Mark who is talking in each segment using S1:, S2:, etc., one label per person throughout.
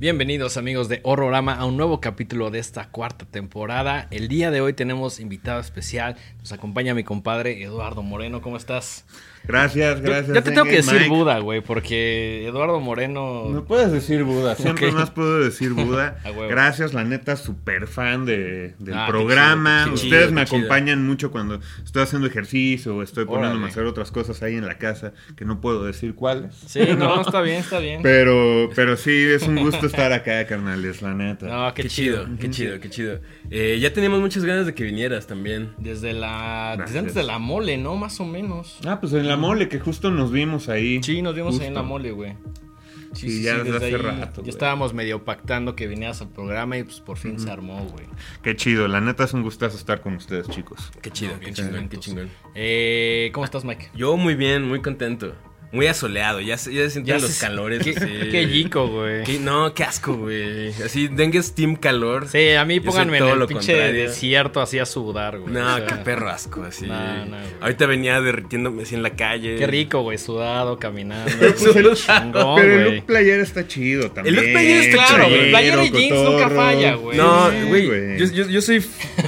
S1: Bienvenidos amigos de Horrorama a un nuevo capítulo de esta cuarta temporada. El día de hoy tenemos invitado especial. Nos acompaña mi compadre Eduardo Moreno. ¿Cómo estás?
S2: Gracias, gracias.
S1: Ya te tengo que decir
S2: Mike.
S1: Buda, güey, porque Eduardo Moreno...
S2: Me puedes decir Buda, siempre más puedo decir Buda. Gracias, la neta, súper fan de, del
S1: Ah, qué
S2: programa.
S1: chido, qué
S2: Ustedes
S3: chido,
S2: me
S3: chido.
S2: acompañan mucho cuando estoy haciendo ejercicio o estoy poniéndome
S1: Órale.
S2: a hacer otras cosas ahí en la casa, que no puedo decir cuáles.
S1: Sí, no, está bien, está bien.
S2: Pero, pero sí, es un gusto estar acá, carnales, la neta.
S1: No, qué,
S3: Qué,
S1: chido.
S3: chido, qué chido, qué chido. Eh, ya teníamos muchas ganas de que vinieras también.
S1: Desde la... Desde antes de la mole, ¿no? Más o menos.
S2: Ah, pues en la mole, que justo nos vimos ahí.
S1: Sí, nos vimos ahí en
S2: Justo.
S1: la mole, güey.
S2: Sí, ya desde hace rato,
S1: Ya
S2: güey.
S1: estábamos medio pactando que vinieras al programa y pues por fin se armó, güey.
S2: Qué chido, la neta es un gustazo estar con ustedes, chicos.
S3: Qué chido,
S1: No,
S3: qué
S1: bien
S3: chingón, qué chingón.
S1: Eh, ¿Cómo estás, Mike?
S3: Yo muy bien, muy contento. Muy asoleado, ya, se- ya se sienten los
S1: se-
S3: calores.
S1: Qué,
S3: así.
S1: qué yico, güey.
S3: Qué- no, qué asco, güey. Así, dengue es team calor.
S1: Sí, a mí pónganme en
S3: todo
S1: el
S3: lo
S1: pinche
S3: contrario.
S1: desierto así a sudar, güey.
S3: No,
S1: O sea,
S3: qué perro asco, así.
S1: No, no, güey.
S3: Ahorita venía derritiéndome así en la calle.
S1: Qué rico, güey, sudado, caminando.
S2: Pero, pues, el-
S1: Chingón,
S2: pero el
S1: güey.
S2: look playera está chido también.
S3: look playera está
S1: Claro, güey. Playera y jeans nunca falla, güey.
S3: No, güey,
S2: güey.
S3: yo, yo, yo soy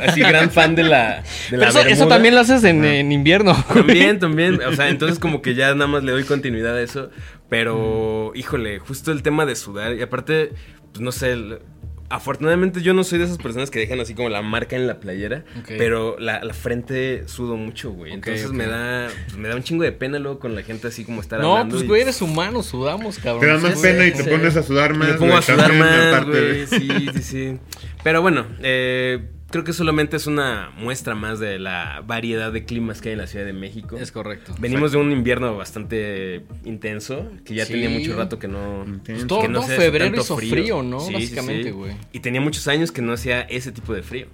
S3: así gran fan de la, de
S1: Pero
S3: la
S1: eso, también lo haces en, en invierno, güey.
S3: También, también. O sea, entonces como que ya nada más le doy continuidad a eso. Pero, híjole, justo el tema de sudar. Y aparte, pues no sé. el- afortunadamente yo no soy de esas personas que dejan así como la marca en la playera. Pero la, la frente sudo mucho, güey. Entonces me da pues, me da un chingo de pena luego con la gente así como estar
S1: No,
S3: hablando.
S1: pues
S3: y-
S1: güey, eres humano, sudamos, cabrón.
S2: Te da más
S1: Sí,
S2: pena y
S1: sí.
S2: te pones a sudar
S3: Y
S2: más.
S3: me pongo
S2: güey,
S3: a sudar
S2: también,
S3: más, güey. Sí, sí, sí. Pero bueno, eh, creo que solamente es una muestra más de la variedad de climas que hay en la Ciudad de México.
S1: Es correcto.
S3: Venimos de un invierno bastante intenso, que ya
S1: Sí.
S3: tenía mucho rato que no...
S1: Pues todo,
S3: que no
S1: todo
S3: se hace
S1: febrero
S3: tanto
S1: hizo
S3: frío.
S1: frío, ¿no?
S3: Sí,
S1: Básicamente,
S3: sí.
S1: güey.
S3: Y tenía muchos años que no hacía ese tipo de frío.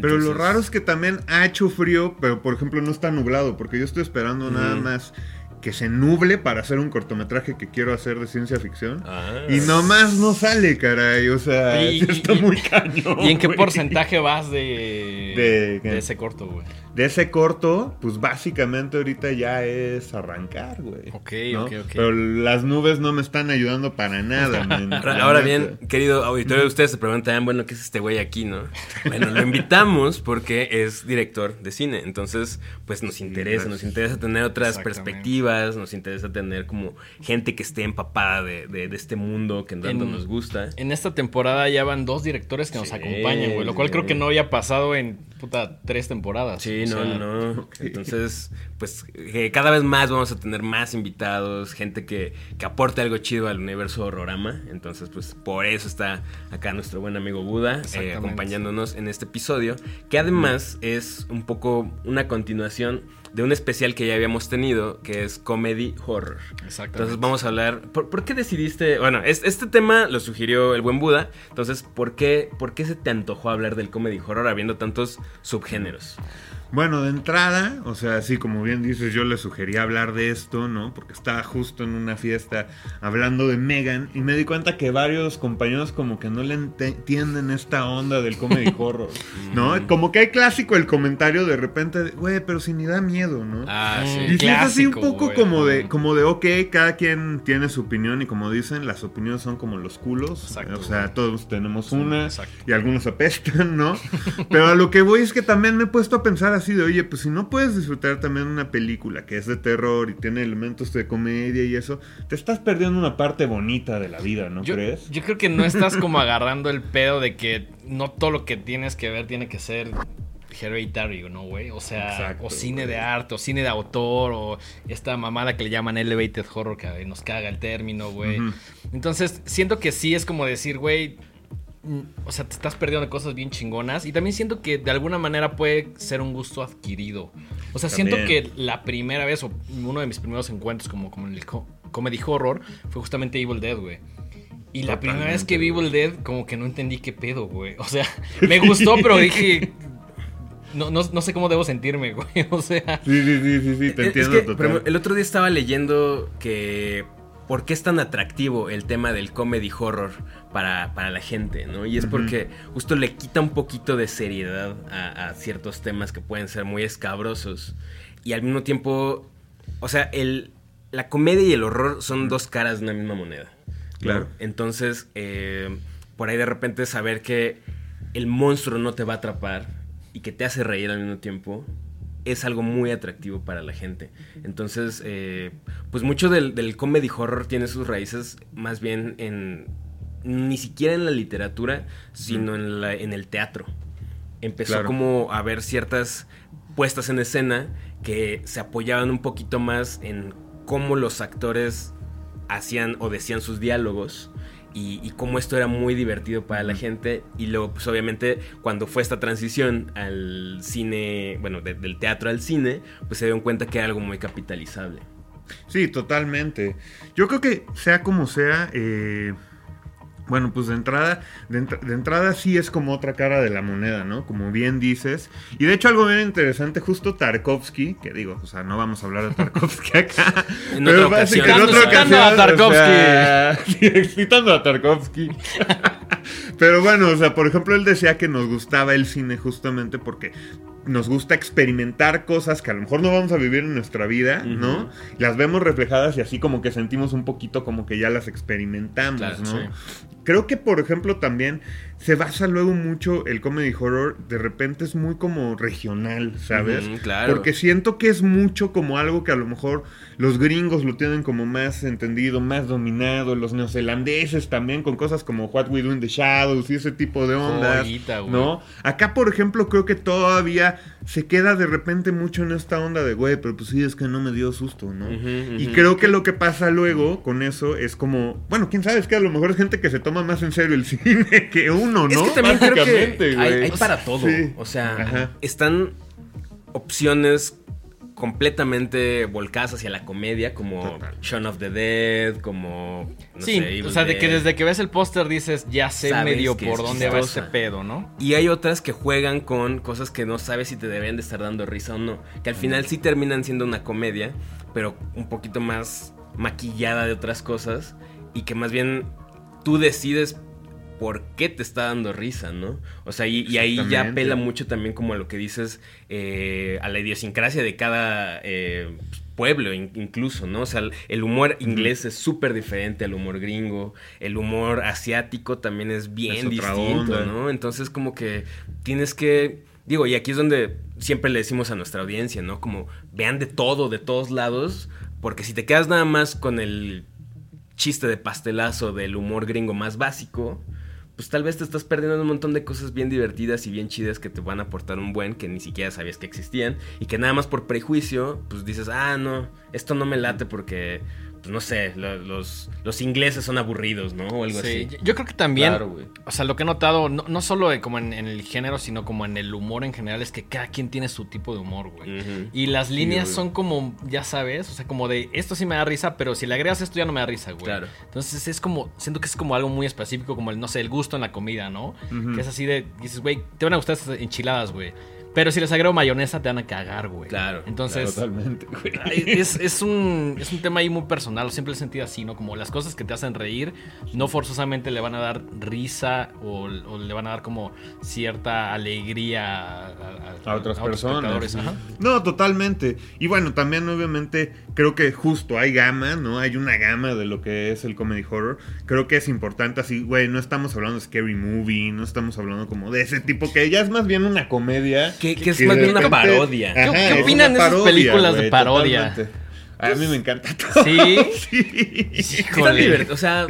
S2: Pero lo raro es que también ha hecho frío, pero por ejemplo no está nublado, porque yo estoy esperando nada más que se nuble para hacer un cortometraje que quiero hacer de ciencia ficción.
S3: Ah.
S2: Y nomás no sale, caray. O sea,
S1: Y-
S2: está
S1: y-
S2: muy cañón.
S1: ¿Y en qué porcentaje vas de,
S2: ¿De
S1: ese corto, güey?
S2: De ese corto, pues básicamente ahorita ya es arrancar, güey.
S1: Ok,
S2: ¿no?
S1: ok, ok.
S2: Pero las nubes no me están ayudando para nada, man.
S3: Ahora, bien, querido auditorio, ustedes se preguntan, bueno, ¿qué es este güey aquí, no? Bueno, lo invitamos porque es director de cine, entonces, pues nos interesa, nos interesa tener otras
S1: Exactamente.
S3: Nos interesa tener como gente que esté empapada de, de- de este mundo que tanto
S1: En-
S3: nos gusta.
S1: En esta temporada ya van dos directores que nos acompañan, güey. Lo cual
S3: sí.
S1: creo que no había pasado en, puta, tres temporadas.
S3: Sí, no,
S1: sea,
S3: no. Entonces, pues eh, cada vez más vamos a tener más invitados, gente que, que aporte algo chido al universo horrorama. Entonces, pues por eso está acá nuestro buen amigo Buda eh, acompañándonos en este episodio, que además es un poco una continuación de un especial que ya habíamos tenido, que es Comedy Horror.
S1: Exactamente.
S3: Entonces vamos a hablar. ¿Por, por qué decidiste? Bueno, es- este tema lo sugirió el buen Buda. Entonces, ¿por qué, ¿por qué se te antojó hablar del comedy horror habiendo tantos subgéneros?
S2: Bueno, de entrada, o sea, así como bien dices, yo le sugería hablar de esto, ¿no? Porque estaba justo en una fiesta hablando de Megan y me di cuenta que varios compañeros como que no le entienden esta onda del comedy horror, ¿no? Como que hay clásico el comentario de repente, de, güey, pero si ni da miedo, ¿no?
S3: Ah,
S1: sí.
S2: Y es así un poco
S1: güey,
S2: como de, como de, ok, cada quien tiene su opinión y como dicen, las opiniones son como los culos.
S1: Exacto,
S2: o sea,
S1: güey.
S2: todos tenemos una
S1: exacto.
S2: y algunos apestan, ¿no? Pero a lo que voy es que también me he puesto a pensar así de, oye, pues si no puedes disfrutar también una película que es de terror y tiene elementos de comedia y eso, te estás perdiendo una parte bonita de la vida, ¿no
S1: Yo,
S2: crees?
S1: yo creo que no estás como agarrando el pedo de que no todo lo que tienes que ver tiene que ser hereditario, ¿no, güey? O sea,
S2: Exacto,
S1: o cine
S2: güey.
S1: de arte, o cine de autor, o esta mamada que le llaman elevated horror, que nos caga el término, güey. Entonces, siento que sí es como decir, güey, o sea, te estás perdiendo de cosas bien chingonas. Y también siento que de alguna manera puede ser un gusto adquirido. O sea, siento que la primera vez, o uno de mis primeros encuentros como, como en el co- comedy horror, fue justamente Evil Dead, güey. Y la primera vez que vi Evil Dead, como que no entendí qué pedo, güey. O sea, me gustó, pero dije. No, no, no sé cómo debo sentirme, güey. O sea.
S2: Sí, sí, sí, sí, sí, te
S3: Es
S2: entiendo
S3: que,
S2: total.
S3: por ejemplo, el otro día estaba leyendo que ¿por qué es tan atractivo el tema del comedy horror para, para la gente? ¿no? Y es porque justo le quita un poquito de seriedad a, a ciertos temas que pueden ser muy escabrosos. Y al mismo tiempo, o sea, el, la comedia y el horror son dos caras de una misma moneda. ¿no?
S2: Claro.
S3: Entonces, eh, por ahí de repente saber que el monstruo no te va a atrapar y que te hace reír al mismo tiempo es algo muy atractivo para la gente. Entonces, eh, pues mucho del, del comedy horror tiene sus raíces más bien en ni siquiera en la literatura, sino en, la- en el teatro. Empezó
S2: Claro.
S3: como a ver ciertas puestas en escena que se apoyaban un poquito más en cómo los actores hacían o decían sus diálogos y, y cómo esto era muy divertido para la gente y luego pues obviamente cuando fue esta transición al cine, bueno, de- del teatro al cine, pues se dieron cuenta que era algo muy capitalizable.
S2: Sí, totalmente. Yo creo que sea como sea, eh, bueno, pues de entrada, de, entr- de entrada sí es como otra cara de la moneda, ¿no? Como bien dices. Y de hecho algo bien interesante, justo Tarkovsky, que digo, o sea, no vamos a hablar de Tarkovsky acá.
S3: En
S2: pero
S3: otra ocasión.
S2: básicamente- en otra
S1: Citando a
S2: ocasión,
S1: Tarkovsky.
S2: o sea, sí, citando a Tarkovsky. Pero bueno, o sea, por ejemplo, él decía que nos gustaba el cine justamente porque nos gusta experimentar cosas que a lo mejor no vamos a vivir en nuestra vida, ¿no?
S3: Ujú.
S2: Las vemos reflejadas y así como que sentimos un poquito como que ya las experimentamos,
S3: Claro,
S2: ¿no?
S1: sí.
S2: Creo que, por ejemplo, también se basa luego mucho el comedy horror, de repente es muy como regional, ¿sabes?
S3: Ujú, claro.
S2: Porque siento que es mucho como algo que a lo mejor los gringos lo tienen como más entendido, más dominado, los neozelandeses también con cosas como What We Do in the Shadows y ese tipo de ondas,
S1: Joyita.
S2: ¿no? Acá, por ejemplo, creo que todavía se queda de repente mucho en esta onda de, güey, pero pues sí, es que no me dio susto, ¿no? Y creo que lo que pasa luego con eso es como, bueno, quién sabe, es que a lo mejor es gente que se toma más en serio el cine que uno, ¿no?
S3: Es que también creo que
S2: Básicamente,
S3: hay,
S2: güey.
S3: hay para todo.
S2: Sí.
S3: O sea,
S2: Ajá.
S3: están opciones completamente volcadas hacia la comedia, como
S2: Total.
S3: Shaun of the Dead, como... no
S1: sí,
S3: sé, Evil
S1: o sea, de que
S3: Dead.
S1: desde que ves el póster dices, ya sé medio por dónde va ese pedo, ¿no?
S3: Y hay otras que juegan con cosas que no sabes si te deben de estar dando risa o no. Que al final sí terminan siendo una comedia, pero un poquito más maquillada de otras cosas. Y que más bien tú decides por qué te está dando risa, ¿no? O sea, y, y ahí ya apela mucho también como a lo que dices, eh, a la idiosincrasia de cada eh, pueblo in- incluso, ¿no? O sea, el- humor inglés es súper diferente al humor gringo, el humor asiático también es bien
S2: Es
S3: distinto. ¿no? Entonces como que tienes que... Digo, y aquí es donde siempre le decimos a nuestra audiencia, ¿no? Como vean de todo, de todos lados, porque si te quedas nada más con el chiste de pastelazo del humor gringo más básico, pues tal vez te estás perdiendo un montón de cosas bien divertidas y bien chidas que te van a aportar un buen que ni siquiera sabías que existían y que nada más por prejuicio, pues dices, ah, no, esto no me late porque, no sé, lo- los, los ingleses son aburridos, ¿no? O algo
S1: Sí,
S3: así.
S1: yo- yo creo que también,
S3: Claro, güey.
S1: o sea, lo que he notado, no, no solo como en, en el género, sino como en el humor en general, es que cada quien tiene su tipo de humor, güey. Y las líneas son como, ya sabes, o sea, como de esto sí me da risa, pero si le agregas esto ya no me da risa, güey.
S3: Claro.
S1: Entonces es como, siento que es como algo muy específico, como el, no sé, el gusto en la comida, ¿no? Que es así de, dices, güey, te van a gustar estas enchiladas, güey. Pero si les agrego mayonesa, te van a cagar, güey.
S3: Claro,
S1: Entonces,
S2: Totalmente, güey.
S1: Es, es un, es un tema ahí muy personal, siempre he sentido así, ¿no? Como las cosas que te hacen reír no forzosamente le van a dar risa o, o le van a dar como cierta alegría a,
S2: a otras personas. No, totalmente. Y bueno, también obviamente creo que justo hay gama, ¿no? Hay una gama de lo que es el comedy horror. Creo que es importante así, güey, no estamos hablando de scary movie, no estamos hablando como de ese tipo que ya es más bien una comedia.
S3: Que, que es
S2: que
S3: más
S2: de
S3: bien una parodia.
S1: ¿Qué-
S2: Ajá,
S1: qué
S2: es
S1: opinan de esas películas de parodia?
S2: totalmente. A mí me encanta todo.
S1: ¿Sí?
S2: Sí.
S3: Está
S1: Híjole.
S3: divertido, O sea,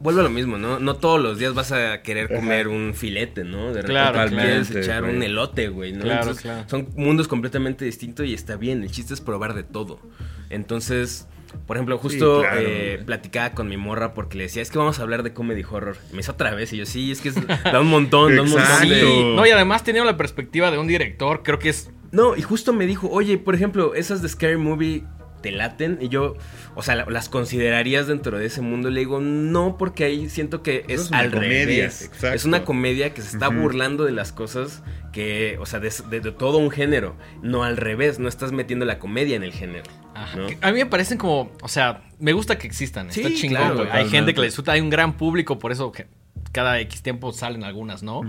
S3: vuelve a lo mismo, ¿no? No todos los días vas a querer comer un filete, ¿no? De repente
S1: Claro,
S3: quieres echar
S2: güey.
S3: un elote, güey, ¿no?
S1: Claro,
S3: Entonces,
S1: claro.
S3: Son mundos completamente distintos y está bien. El chiste es probar de todo. Entonces, por ejemplo, justo
S2: claro,
S3: eh, platicaba con mi morra porque le decía, es que vamos a hablar de comedy horror. Y me dice otra vez y yo, sí, es que es- da un montón, da un montón de...
S1: Sí, no, y además teniendo la perspectiva de un director, creo que es
S3: No, y justo me dijo, oye, por ejemplo, esas de Scary Movie te laten. Y yo, o sea, la- las considerarías dentro de ese mundo. Le digo, no, porque ahí siento que es,
S2: es una
S3: al
S2: comedia,
S3: revés.
S2: exacto.
S3: Es una comedia que se está burlando de las cosas que, o sea, de, de- de todo un género. No al revés, no estás metiendo la comedia en el género.
S1: Ajá.
S3: ¿no?
S1: A mí me parecen como, o sea, me gusta que existan, está
S3: Sí,
S1: chingón,
S3: claro.
S1: Hay gente que le disfruta, hay un gran público, por eso que cada X tiempo salen algunas, ¿no?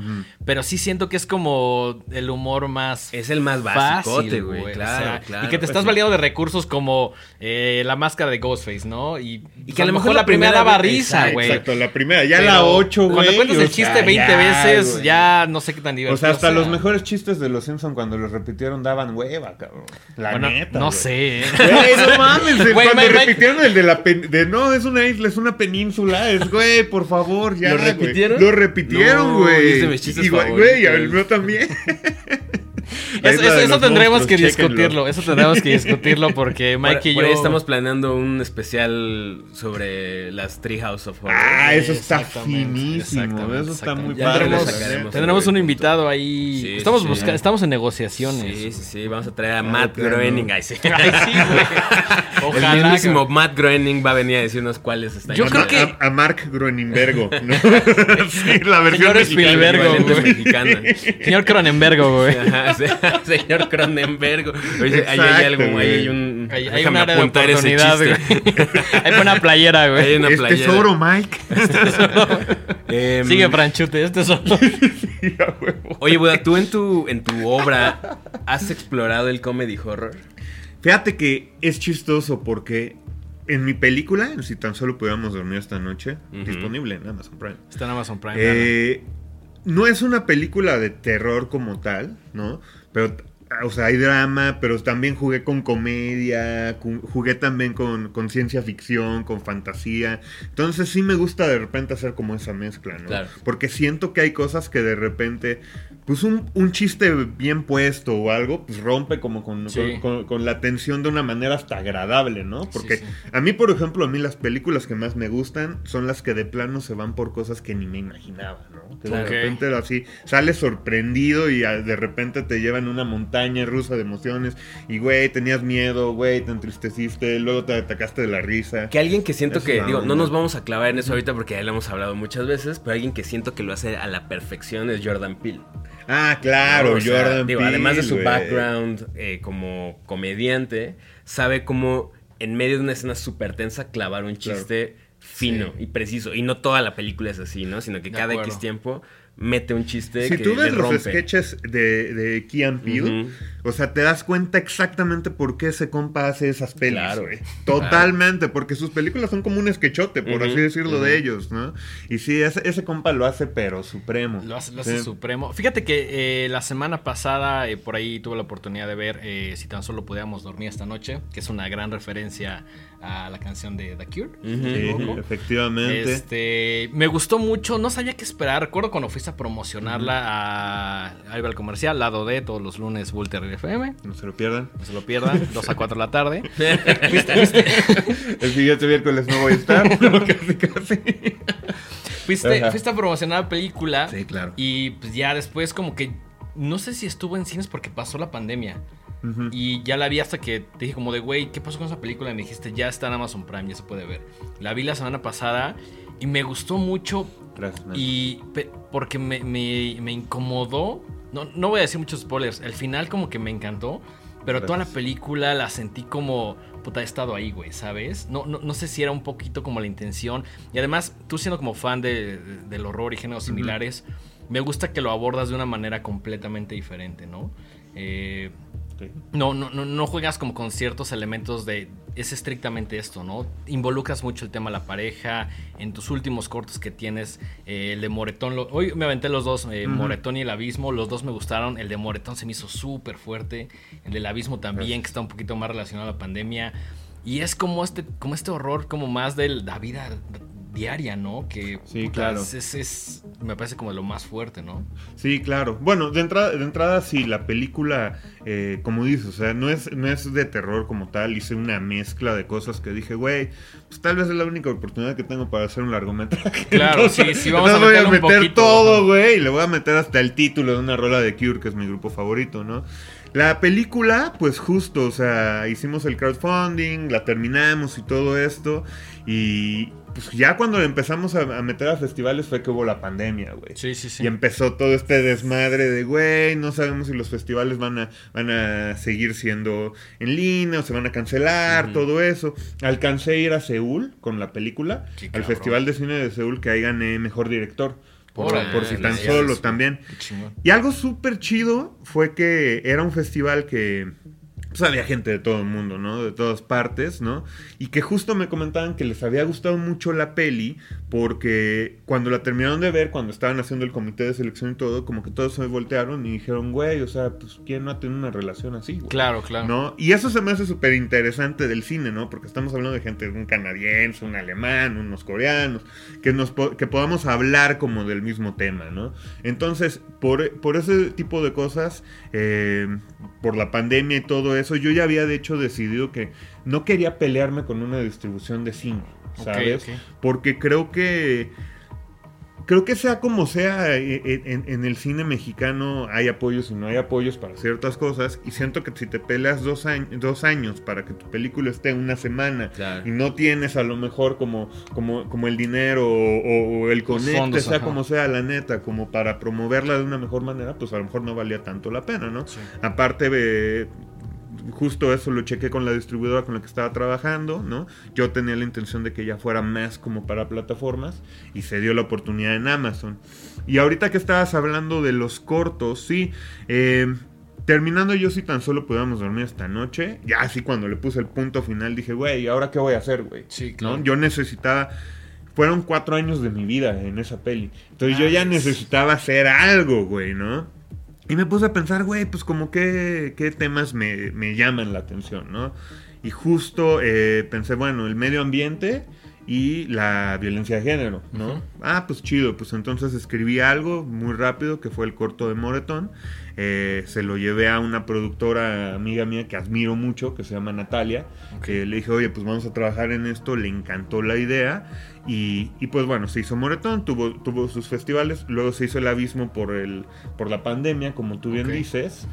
S1: Pero sí siento que es como el humor más
S3: Es el más
S1: fácil,
S3: basicote, güey.
S1: o
S3: Claro,
S1: sea,
S3: claro.
S1: Y que te estás
S2: sí.
S1: valiendo de recursos como eh, la máscara de Ghostface, ¿no? Y,
S3: Y que a lo mejor la
S1: la primera
S3: primera
S1: daba
S3: vez-
S1: risa, güey.
S2: Exacto, la primera. Ya
S1: Pero
S2: la 8, güey.
S1: Cuando cuentas el
S2: sea,
S1: chiste 20
S2: ya,
S1: veces,
S2: güey.
S1: ya no sé qué tan divertido
S2: O sea, hasta
S1: sea.
S2: los mejores chistes de los Simpsons cuando los repitieron daban hueva, cabrón. La
S1: Bueno,
S2: neta.
S1: no sé, ¿eh?
S2: Güey, no mames, cuando repitieron el de la de no, es una isla, es una península, es güey, por favor, ya.
S3: ¿Lo
S2: güey.
S3: Repitieron?
S2: Lo repitieron,
S3: No,
S2: güey.
S3: y chistes
S2: Y, güey, güey, el mío también.
S1: Eso, eso- eso tendremos que discutirlo. Eso tendremos que discutirlo porque
S3: Por,
S1: Mike y
S3: por
S1: yo.
S3: ahí estamos planeando un especial sobre las Treehouse of Horror.
S2: Ah, eso está finísimo. Eso está muy.
S3: Ya
S2: padre.
S1: tendremos, un
S3: el
S1: invitado ahí.
S3: Sí,
S1: estamos
S3: sí,
S1: buscando,
S3: sí.
S1: estamos en negociaciones.
S3: Sí, sí, sí. Vamos a traer a
S2: Ah,
S3: Matt
S2: claro.
S3: Groening. Ay, sí.
S1: Ay, güey.
S3: El
S1: Ojalá.
S3: mismísimo Matt Groening va a venir a decirnos cuáles están.
S1: Yo
S2: A
S1: creo que-
S2: A, a Mark Groeningbergo, ¿no? sí, la versión
S1: Señor
S2: mexicana.
S1: Spielberg,
S3: equivalente
S1: güey.
S3: mexicana.
S1: Señor Cronenbergo, güey.
S3: Ajá, sí, señor Cronenberg. Oye, ahí hay algo, ahí hay un.
S1: Hay, hay un
S3: déjame
S1: área de
S3: apuntar ese
S1: oportunidad,
S3: chiste.
S1: güey. Hay una playera,
S3: Hay
S1: güey.
S3: una
S2: Es
S3: playera.
S2: tesoro, Mike.
S3: Em,
S1: Sigue, Franchute, este
S2: a huevo.
S3: Oye, Buda, tú en tu, en tu obra has explorado el comedy horror.
S2: Fíjate que es chistoso porque en mi película, Si tan solo pudiéramos dormir esta noche,
S3: Ujú.
S2: disponible en Amazon Prime.
S1: Está en Amazon Prime.
S2: Eh, no es una película de terror como tal, ¿no? Pero, o sea, hay drama, pero también jugué con comedia, jugué también con, con ciencia ficción, con fantasía. Entonces sí me gusta de repente hacer como esa mezcla, ¿no?
S3: Claro.
S2: Porque siento que hay cosas que de repente, pues un, un chiste bien puesto o algo, pues rompe como con,
S1: Sí.
S2: con, con- con la tensión de una manera hasta agradable, ¿no? Porque
S1: sí.
S2: a mí, por ejemplo, a mí las películas que más me gustan son las que de plano se van por cosas que ni me imaginaba, ¿no? Que
S1: Claro.
S2: de repente así sales sorprendido y ah, de repente te llevan una montaña rusa de emociones y, güey, tenías miedo, güey, te entristeciste, luego te atacaste de la risa.
S3: Que alguien que siento
S2: Es
S3: que, digo, no nos vamos a clavar en eso ahorita porque ya lo hemos hablado muchas veces, pero alguien que siento que lo hace a la perfección es Jordan Peele.
S2: Ah, claro,
S3: ¿no? O sea,
S2: Jordan
S3: digo,
S2: Peele,
S3: además de su background eh, como comediante, sabe cómo en medio de una escena súper tensa clavar un
S2: Claro.
S3: chiste fino
S1: Sí.
S3: y preciso. Y no toda la película es así, ¿no? Sino que
S1: De
S3: cada
S1: acuerdo.
S3: X tiempo mete un chiste
S2: Si
S3: que
S2: tú ves
S3: le
S2: los sketches de, de
S3: Ujú.
S2: o sea, te das cuenta exactamente por qué ese compa hace esas pelis,
S3: Claro,
S2: güey. Totalmente, porque sus películas son como un sketchote, por así decirlo, de ellos, ¿no? Y sí, ese, ese compa lo hace, pero supremo.
S1: Lo hace, lo hace
S2: Sí.
S1: supremo. Fíjate que eh, la semana pasada eh, por ahí tuve la oportunidad de ver eh, Si tan solo pudiéramos dormir esta noche, que es una gran referencia a la canción de The Cure.
S2: Sí, efectivamente.
S1: Este, me gustó mucho, no sabía qué esperar. Recuerdo cuando fuiste a promocionarla a, el comercial, lado D, todos los lunes, Volter FM.
S2: No se lo pierdan.
S1: No se lo pierdan, 2 a 4 de la tarde.
S2: El siguiente miércoles no voy a estar, pero casi, casi.
S1: Fuiste, fuiste a promocionar la película.
S2: Sí, claro.
S1: Y pues ya después como que no sé si estuvo en cines porque pasó la pandemia. Y ya la vi hasta que te dije como de, güey, ¿qué pasó con esa película? Y me dijiste, ya está en Amazon Prime, ya se puede ver. La vi la semana pasada y me gustó mucho
S2: Gracias,
S1: y porque me, me- me incomodó. No, no voy a decir muchos spoilers. El final como que me encantó. Pero toda la
S2: Gracias.
S1: película la sentí como, puta, he estado ahí, güey, ¿sabes? No, no, no sé si era un poquito como la intención. Y además, tú siendo como fan de- de- del horror y géneros similares, me gusta que lo abordas de una manera completamente diferente, ¿no? Eh, No, no, no, no juegas como con ciertos elementos de. Es estrictamente esto, ¿no? Involucras mucho el tema de la pareja. En tus últimos cortos que tienes, eh, el de Moretón. lo- hoy me aventé los dos, eh. Moretón y el Abismo. Los dos me gustaron. El de Moretón se me hizo súper fuerte. El del Abismo también,
S2: Gracias.
S1: que está un poquito más relacionado a la pandemia. Y es como este, como este horror, como más de la vida diaria, ¿no? Que
S2: Sí, claro.
S1: es, es- me parece como lo más fuerte, ¿no?
S2: Sí, claro. Bueno, de entrada, de entrada sí, la película, eh, como dices, o sea, no es, no es de terror como tal, hice una mezcla de cosas que dije, güey, pues tal vez es la única oportunidad que tengo para hacer un largometraje.
S1: Claro, sí, sí, vamos a
S2: entonces voy a
S1: un
S2: meter
S1: poquito.
S2: todo, güey, y le voy a meter hasta el título de una rola de Cure, que es mi grupo favorito, ¿no? La película, pues justo, o sea, hicimos el crowdfunding, la terminamos y todo esto, y pues ya cuando empezamos a, a meter a festivales fue que hubo la pandemia, güey.
S1: Sí, sí, sí.
S2: Y empezó todo este desmadre de, güey, no sabemos si los festivales van a, van a seguir siendo en línea o se van a cancelar, todo eso. Alcancé a ir a Seúl con la película,
S1: Qué
S2: al
S1: cabrón.
S2: Festival de Cine de Seúl, que ahí gané Mejor Director. Por,
S1: Órale,
S2: por si tan solo también. Y algo súper chido fue que era un festival que pues, había gente de todo el mundo, ¿no? De todas partes, ¿no? Y que justo me comentaban que les había gustado mucho la peli porque cuando la terminaron de ver, cuando estaban haciendo el comité de selección y todo, como que todos se voltearon y dijeron, güey, o sea, pues ¿quién no ha tenido una relación así, güey?
S1: Claro, claro.
S2: ¿No? Y eso se me hace súper interesante del cine, ¿no? Porque estamos hablando de gente, un canadiense, un alemán, unos coreanos, que, nos po- que podamos hablar como del mismo tema, ¿no? Entonces, por, por ese tipo de cosas, eh, por la pandemia y todo eso, yo ya había de hecho decidido que no quería pelearme con una distribución de cine, ¿sabes? Porque creo que creo que sea como sea, eh, eh, en, en el cine mexicano hay apoyos y no hay apoyos para ciertas cosas. Y siento que si te peleas dos, años dos años para que tu película esté una semana
S3: Claro.
S2: y no tienes a lo mejor como, como, como el dinero o, o- o el conecte, sea
S1: ajá.
S2: como sea la neta, como para promoverla de una mejor manera, pues a lo mejor no valía tanto la pena, ¿no?
S1: Sí.
S2: Aparte, justo eso lo chequé con la distribuidora con la que estaba trabajando, ¿no? Yo tenía la intención de que ya fuera más como para plataformas y se dio la oportunidad en Amazon. Y ahorita que estabas hablando de los cortos, sí, eh, terminando yo si tan solo pudiéramos dormir esta noche, ya así cuando le puse el punto final dije, güey, ¿y ahora qué voy a hacer, güey?
S1: Sí,
S2: ¿No?
S1: claro.
S2: Yo necesitaba... Fueron cuatro años de mi vida en esa peli. Entonces yo ya necesitaba hacer algo, güey, ¿no? Y me puse a pensar, güey, pues como qué, qué temas me, me llaman la atención, ¿no? Y justo eh, pensé, bueno, el medio ambiente y la violencia de género, ¿no? Ah, pues chido, pues entonces escribí algo muy rápido que fue el corto de Moretón. Eh, se lo llevé a una productora amiga mía que admiro mucho, que se llama Natalia, que le dije, oye, pues vamos a trabajar en esto, le encantó la idea. Y, y pues bueno, se hizo Moretón, tuvo, tuvo sus festivales, luego se hizo el abismo por, el, por la pandemia, como tú bien dices.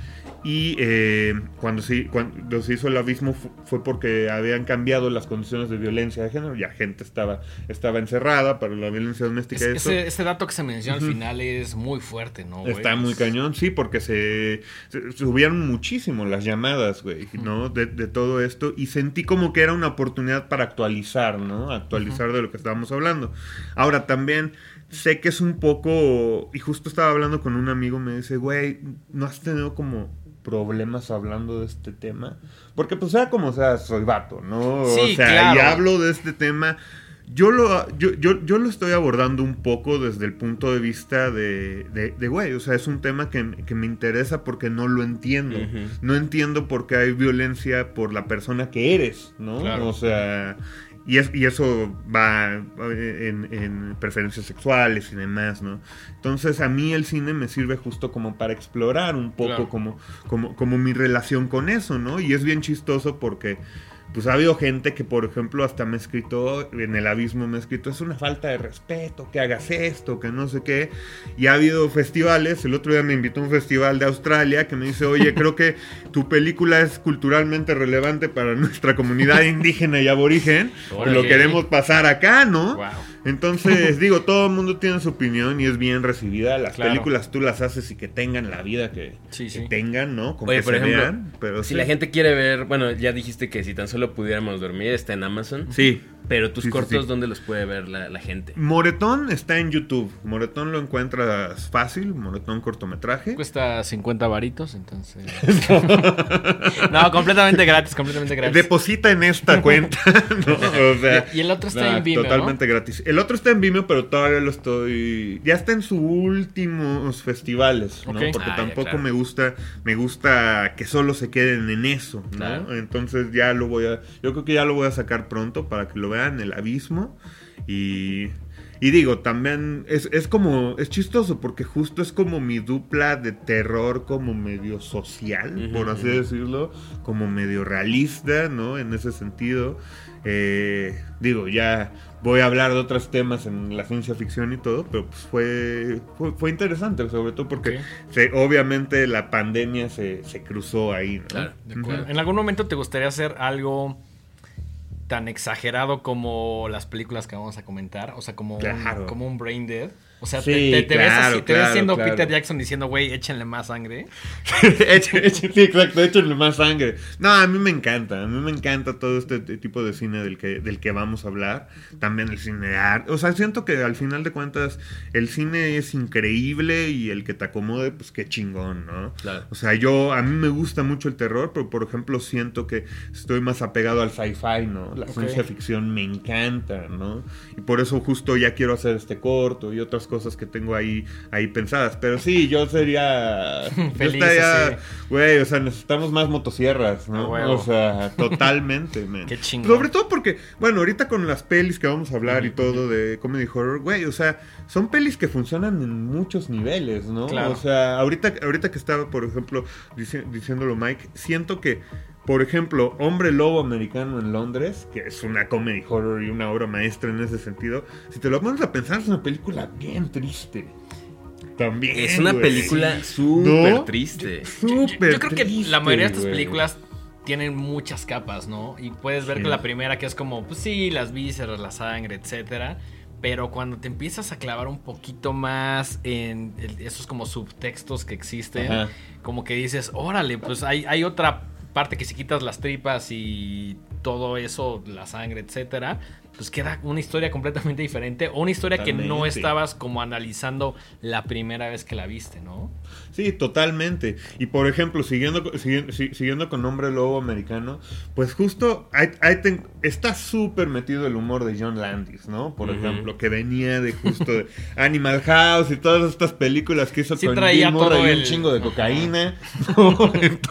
S2: Y eh, cuando, se, cuando se hizo el abismo fu- fue porque habían cambiado las condiciones de violencia de género, ya gente estaba, estaba encerrada para la violencia doméstica.
S1: Es- ese, ese dato que se menciona al final es muy fuerte, ¿no? güey?
S2: Está muy cañón, sí, porque se, se- subieron muchísimo las llamadas, güey, ¿no? De, de todo esto. Y sentí como que era una oportunidad para actualizar, ¿no? Actualizar de lo que estábamos hablando. Ahora, también sé que es un poco... Y justo estaba hablando con un amigo, me dice, güey, ¿no has tenido como problemas hablando de este tema? Porque pues sea como sea, soy vato, ¿no?
S1: Sí,
S2: o sea,
S1: claro.
S2: y hablo de este tema... Yo lo, yo, yo, yo lo estoy abordando un poco desde el punto de vista de, de, de, güey, o sea, es un tema que, que me interesa porque no lo entiendo. No entiendo por qué hay violencia por la persona que eres, ¿no?
S1: Claro.
S2: O sea, y, es, y eso va en, en preferencias sexuales y demás, ¿no? Entonces a mí el cine me sirve justo como para explorar un poco
S1: Claro.
S2: como, como, como mi relación con eso, ¿no? Y es bien chistoso porque pues ha habido gente que, por ejemplo, hasta me ha escrito, en el abismo me ha escrito, es una falta de respeto, que hagas esto, que no sé qué. Y ha habido festivales, el otro día me invitó a un festival de Australia que me dice, oye, creo que tu película es culturalmente relevante para nuestra comunidad indígena y aborigen.
S1: Órale.
S2: Lo queremos pasar acá, ¿no?
S1: Wow.
S2: Entonces, digo, todo el mundo tiene su opinión y es bien recibida. Las
S1: Claro.
S2: películas tú las haces y que tengan la vida que,
S1: Sí,
S2: que
S1: sí.
S2: tengan, ¿no? Con
S3: Oye,
S2: que
S3: por
S2: se
S3: ejemplo,
S2: vean, pero
S3: Si
S2: sí.
S3: la gente quiere ver, bueno, ya dijiste que si tan solo pudiéramos dormir, está en Amazon.
S2: Sí.
S3: Pero tus
S2: Sí,
S3: cortos,
S2: sí.
S3: ¿dónde los puede ver la, la gente?
S2: Moretón está en YouTube. Moretón lo encuentras fácil, Moretón cortometraje.
S1: Cuesta 50 varitos, entonces. no, completamente gratis, completamente gratis.
S2: Deposita en esta cuenta. ¿no? O sea,
S1: Y el otro está en Vimeo, ¿no?
S2: Totalmente gratis. El otro está en Vimeo, pero todavía lo estoy. Ya está en sus últimos festivales, ¿no? Porque
S3: Ah, ya,
S2: tampoco
S3: claro.
S2: me gusta, me gusta que solo se queden en eso, ¿no?
S3: Claro.
S2: Entonces ya lo voy a. Yo creo que ya lo voy a sacar pronto para que lo vean, el abismo. Y. Y digo, también es, es como, es chistoso porque justo es como mi dupla de terror como medio social, por así decirlo, como medio realista, ¿no? En ese sentido. Eh, digo, ya voy a hablar de otros temas en la ciencia ficción y todo, pero pues fue, fue, fue interesante, sobre todo porque se- obviamente la pandemia se, se cruzó ahí, ¿no?
S3: Claro,
S1: De acuerdo. ¿En algún momento te gustaría hacer algo tan exagerado como las películas que vamos a comentar. O sea, como,
S2: Claro.
S1: un, como un Brain Dead. O sea,
S2: Sí,
S1: te, te- te ves
S2: claro,
S1: así, te ves siendo
S2: claro.
S1: Peter Jackson diciendo, güey, échenle más sangre.
S2: Sí, exacto, échenle más sangre. No, a mí me encanta, a mí me encanta todo este tipo de cine del que, del que vamos a hablar. También el cine de arte. O sea, siento que al final de cuentas el cine es increíble y el que te acomode, pues qué chingón, ¿no?
S3: Claro.
S2: O sea, yo, a mí me gusta mucho el terror, pero por ejemplo siento que estoy más apegado al sci-fi, ¿no? La ciencia ficción me encanta, ¿no? Y por eso justo ya quiero hacer este corto y otras cosas que tengo ahí, ahí pensadas. Pero sí, yo sería... yo
S1: Feliz,
S2: estaría-
S1: así.
S2: Güey, o sea, necesitamos más motosierras, ¿no? O sea, totalmente, man.
S1: Qué chingón.
S2: Sobre todo porque, bueno, ahorita con las pelis que vamos a hablar y todo de comedy horror, güey, o sea, son pelis que funcionan en muchos niveles, ¿no?
S1: Claro.
S2: O sea, ahorita, ahorita que estaba, por ejemplo, dici- diciéndolo Mike, siento que, por ejemplo, Hombre Lobo Americano en Londres, que es una comedy horror y una obra maestra en ese sentido, si te lo pones a pensar, es una película bien triste. También.
S3: Es una película súper
S2: ¿No?
S3: triste.
S2: Súper
S1: Yo creo que
S2: triste,
S1: la mayoría de estas películas tienen muchas capas, ¿no? Y puedes ver
S2: Sí.
S1: que la primera que es como, pues sí, las vísceras, la sangre, etcétera. Pero cuando te empiezas a clavar un poquito más en el- esos como subtextos que existen,
S2: Ajá.
S1: como que dices, órale, pues hay, hay otra parte que si quitas las tripas y todo eso, la sangre, etcétera, pues queda una historia completamente diferente o una historia que no estabas como analizando la primera vez que la viste, ¿no?
S2: Sí, totalmente. Y por ejemplo, siguiendo, siguiendo, si- siguiendo con Hombre Lobo Americano, pues justo ahí te- está súper metido el humor de John Landis, ¿no? Por ejemplo, que venía de justo de Animal House y todas estas películas que hizo
S1: Sí
S2: con
S1: traía todo el-
S2: un chingo de cocaína. ¿no?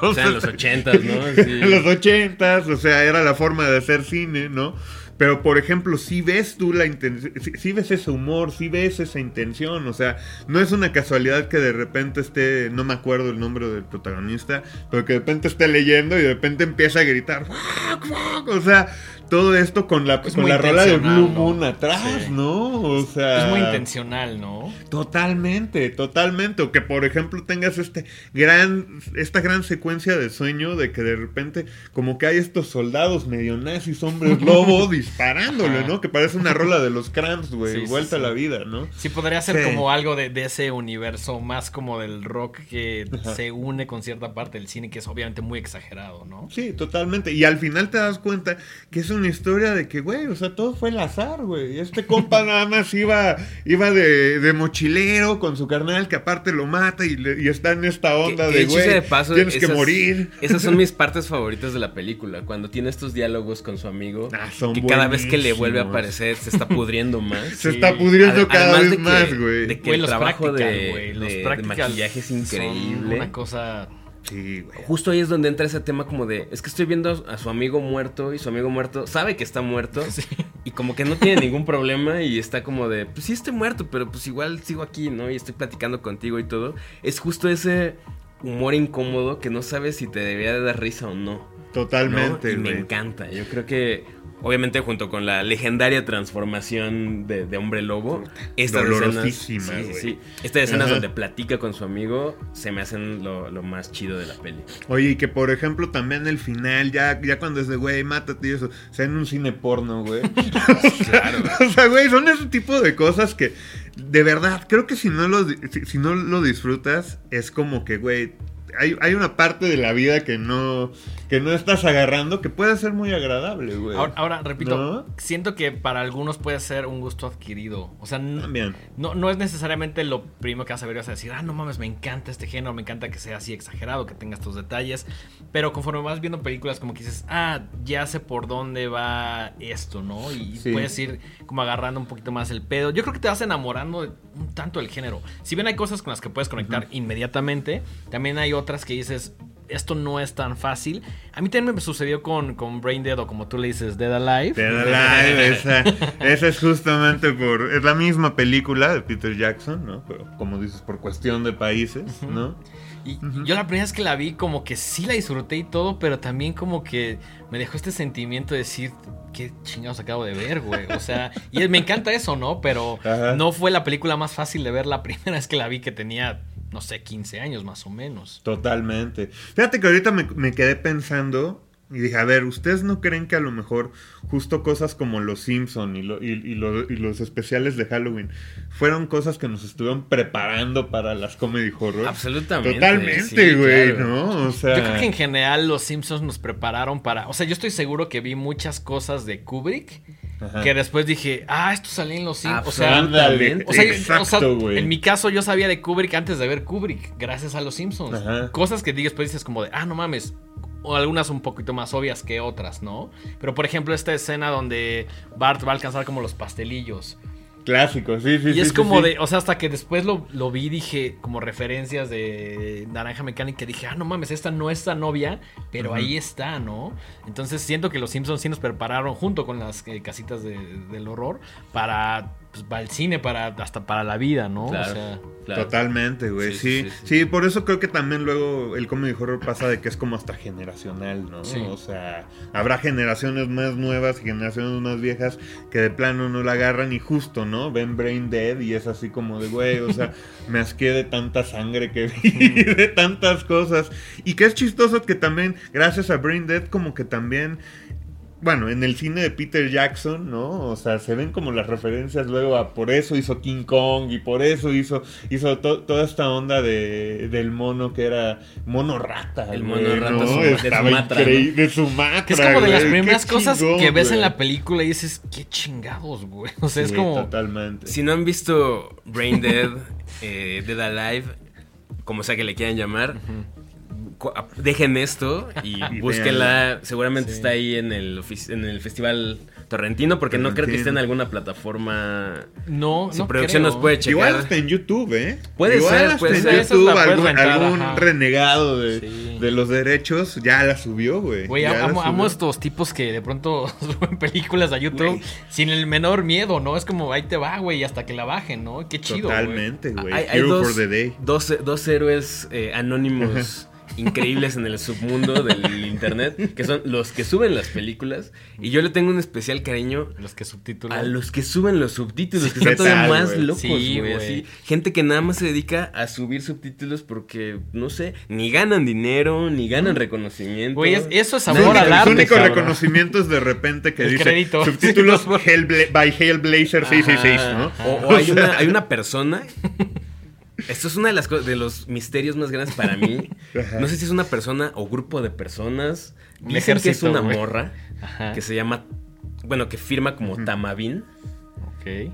S3: O sea, en los ochentas, ¿no? Sí.
S2: en los ochentas, o sea, era la forma de hacer cine, ¿no? Pero, por ejemplo, si ves tú la intención, si, ves ese humor, si ves esa intención, o sea, no es una casualidad que de repente esté, no me acuerdo el nombre del protagonista, pero que de repente esté leyendo y de repente empieza a gritar, "Fuck, fuck", o sea, todo esto con la, con la rola de Blue. Moon atrás,
S1: Sí.
S2: ¿no? O sea...
S1: Es muy intencional, ¿no?
S2: Totalmente, totalmente. O que por ejemplo tengas este gran, esta gran secuencia de sueño de que de repente como que hay estos soldados medio nazis, hombres lobo disparándole,
S1: Ajá.
S2: ¿no? Que parece una rola de los Cramps, güey,
S1: Sí,
S2: vuelta
S1: sí.
S2: a la vida, ¿no?
S1: Sí, podría ser como algo de, de ese universo, más como del rock que
S2: Ajá.
S1: se une con cierta parte del cine que es obviamente muy exagerado, ¿no?
S2: Sí, totalmente. Y al final te das cuenta que es una historia de que, güey, o sea, todo fue el azar, güey. Este compa nada más iba, iba de, de mochilero con su carnal que aparte lo mata y, le- y está en esta onda
S3: Que-
S2: de, güey,
S3: de paso,
S2: tienes que morir.
S3: Esas son mis partes favoritas de la película. Cuando tiene estos diálogos con su amigo.
S2: Ah, son
S3: que cada vez que le vuelve a aparecer se está pudriendo más.
S2: Se
S1: Sí.
S2: está pudriendo
S3: Ad-
S2: cada vez
S3: de que-
S2: más, güey.
S3: de que el
S1: los
S3: trabajo de,
S1: güey, los
S3: de- maquillaje es
S1: son
S3: increíble.
S1: Una cosa...
S2: Sí, güey.
S3: Justo ahí es donde entra ese tema como de, es que estoy viendo a su amigo muerto y su amigo muerto sabe que está muerto
S1: Sí.
S3: y como que no tiene ningún problema y está como de, pues sí estoy muerto, pero pues igual sigo aquí, ¿no? Y estoy platicando contigo y todo. Es justo ese humor incómodo que no sabes si te debía de dar risa o no. ¿no?
S2: Totalmente,
S3: Y me encanta. Yo creo que, obviamente, junto con la legendaria transformación de, de Hombre Lobo, estas escenas. Sí, sí, sí. Estas escenas donde platica con su amigo se me hacen lo, lo más chido de la peli.
S2: Oye, y que por ejemplo también el final, ya, ya cuando es de, güey, mátate y eso, o sea, en un cine porno, güey.
S3: Claro.
S2: o sea, güey, son ese tipo de cosas que, de verdad, creo que si no lo, si no lo disfrutas, es como que, güey, hay, hay una parte de la vida que no, que no estás agarrando que puede ser muy agradable, güey.
S1: Ahora, ahora, repito,
S2: ¿No?
S1: siento que para algunos puede ser un gusto adquirido. O sea,
S2: También.
S1: no, no es necesariamente lo primero que vas a ver vas a decir, ah, no mames, me encanta este género, me encanta que sea así exagerado, que tenga estos detalles. Pero conforme vas viendo películas, como que dices, ah, ya sé por dónde va esto, ¿no? Y
S2: Sí.
S1: puedes ir como agarrando un poquito más el pedo. Yo creo que te vas enamorando un tanto del género. Si bien hay cosas con las que puedes conectar inmediatamente, también hay otras que dices, esto no es tan fácil. A mí también me sucedió con, con Brain Dead o como tú le dices, Dead Alive.
S2: Dead Alive, esa, esa es justamente por. Es la misma película de Peter Jackson, ¿no? Pero como dices, por cuestión de países, ¿no?
S1: Y yo la primera vez que la vi como que sí la disfruté y todo, pero también como que me dejó este sentimiento de decir, qué chingados acabo de ver, güey. O sea, y me encanta eso, ¿no? Pero
S2: Ajá.
S1: no fue la película más fácil de ver la primera vez que la vi que tenía, no sé, 15 años más o menos.
S2: Totalmente. Fíjate que ahorita me, me quedé pensando Y dije, a ver, ¿ustedes no creen que a lo mejor justo cosas como Los Simpson y, lo- y- y lo- y los especiales de Halloween fueron cosas que nos estuvieron preparando para las comedy horror?
S3: Absolutamente.
S2: Totalmente,
S3: sí,
S2: güey,
S3: claro.
S2: ¿no? O sea,
S1: Yo creo que en general los Simpsons nos prepararon para. O sea, yo estoy seguro que vi muchas cosas de Kubrick
S2: Ajá.
S1: que después dije, ah, esto salió en los Simpsons. O sea,
S2: Ándale,
S1: o sea,
S2: exacto,
S1: o sea, en mi caso yo sabía de Kubrick antes de ver Kubrick, gracias a los Simpsons.
S2: Ajá.
S1: Cosas que digas, después dices como de, ah, no mames. O algunas un poquito más obvias que otras, ¿no? Pero por ejemplo, esta escena donde Bart va a alcanzar como los pastelillos.
S2: Clásico, sí, sí,
S1: Y
S2: sí,
S1: es
S2: sí,
S1: como
S2: sí.
S1: de, o sea, hasta que después lo, lo vi, dije, como referencias de Naranja Mecánica, dije, ah, no mames, esta no es tan novia, pero ahí está, ¿no? Entonces siento que los Simpsons sí nos prepararon junto con las eh, casitas de- del horror para, pues, para el cine, para, hasta para la vida, ¿no?
S3: Claro,
S1: O sea,
S3: claro.
S2: Totalmente, güey.
S3: Sí,
S2: Sí
S3: sí,
S2: sí,
S3: sí, sí.
S2: por eso creo que también luego el comedy horror pasa de que es como hasta generacional, ¿no?
S1: Sí.
S2: O sea, habrá generaciones más nuevas y generaciones más viejas que de plano no la agarran y justo, ¿no? Ven Brain Dead y es así como de, güey, o sea, me asqué de tanta sangre que vi, de tantas cosas. Y que es chistoso que también, gracias a Brain Dead, como que también bueno, en el cine de Peter Jackson, ¿no? O sea, se ven como las referencias luego a por eso hizo King Kong y por eso hizo hizo to- toda esta onda de, del mono que era mono rata.
S3: El
S2: güey,
S3: mono rata
S2: ¿no?
S3: Suma- de Sumatra,
S2: de Sumatra.
S1: que es como de las
S2: güey,
S1: primeras cosas
S2: chingón,
S1: que ves en la película y dices, qué chingados, güey. O sea, es como...
S2: totalmente.
S3: Si no han visto Brain Dead, eh, Dead Alive, como sea que le quieran llamar, cu- dejen esto y
S2: Y
S3: búsquenla. Seguramente
S1: Sí.
S3: está ahí en el, en el Festival Torrentino, porque no creo que esté en alguna plataforma.
S1: No,
S3: Su
S1: no
S3: producción
S1: creo.
S3: nos puede checar.
S2: Igual hasta en YouTube, ¿eh?
S3: Puede
S2: Igual
S3: ser,
S2: hasta
S3: puede
S2: en
S3: ser.
S2: YouTube algún,
S1: rentar,
S2: algún
S1: ajá.
S2: renegado de,
S1: Sí.
S2: de los derechos ya la subió, güey.
S1: Güey, amo, amo estos tipos que de pronto suben películas a YouTube
S2: Güey.
S1: sin el menor miedo, ¿no? Es como, ahí te va, güey, hasta que la bajen, ¿no? Qué chido.
S2: Totalmente, güey.
S3: Hay, hay
S2: Hero
S3: dos,
S2: for the day.
S3: dos, dos héroes eh, anónimos increíbles en el submundo del internet, que son los que suben las películas. Y yo le tengo un especial cariño
S1: Los que subtitulan.
S3: a los que suben los subtítulos, que
S2: ¿Qué
S3: están todavía
S2: tal,
S3: más locos,
S1: Sí,
S3: así. Gente que nada más se dedica a subir subtítulos porque, no sé, ni ganan dinero, ni ganan reconocimiento.
S1: Güey, es- eso es amor al arte,
S2: Su único
S1: cabrón.
S2: reconocimiento es de repente que
S1: El
S2: dice
S1: crédito.
S2: subtítulos
S1: Sí, por-
S2: Hellbla- by Hellblazer 666,
S3: Ajá.
S2: ¿no?
S3: O, o hay, una, hay una persona. Esto es una de las de los misterios más grandes para mí.
S2: Ajá.
S3: No sé si es una persona o grupo de personas.
S1: Un
S3: Dicen que es una morra
S1: Ajá.
S3: que se llama. Bueno, que firma como Tamabin.
S1: Ok.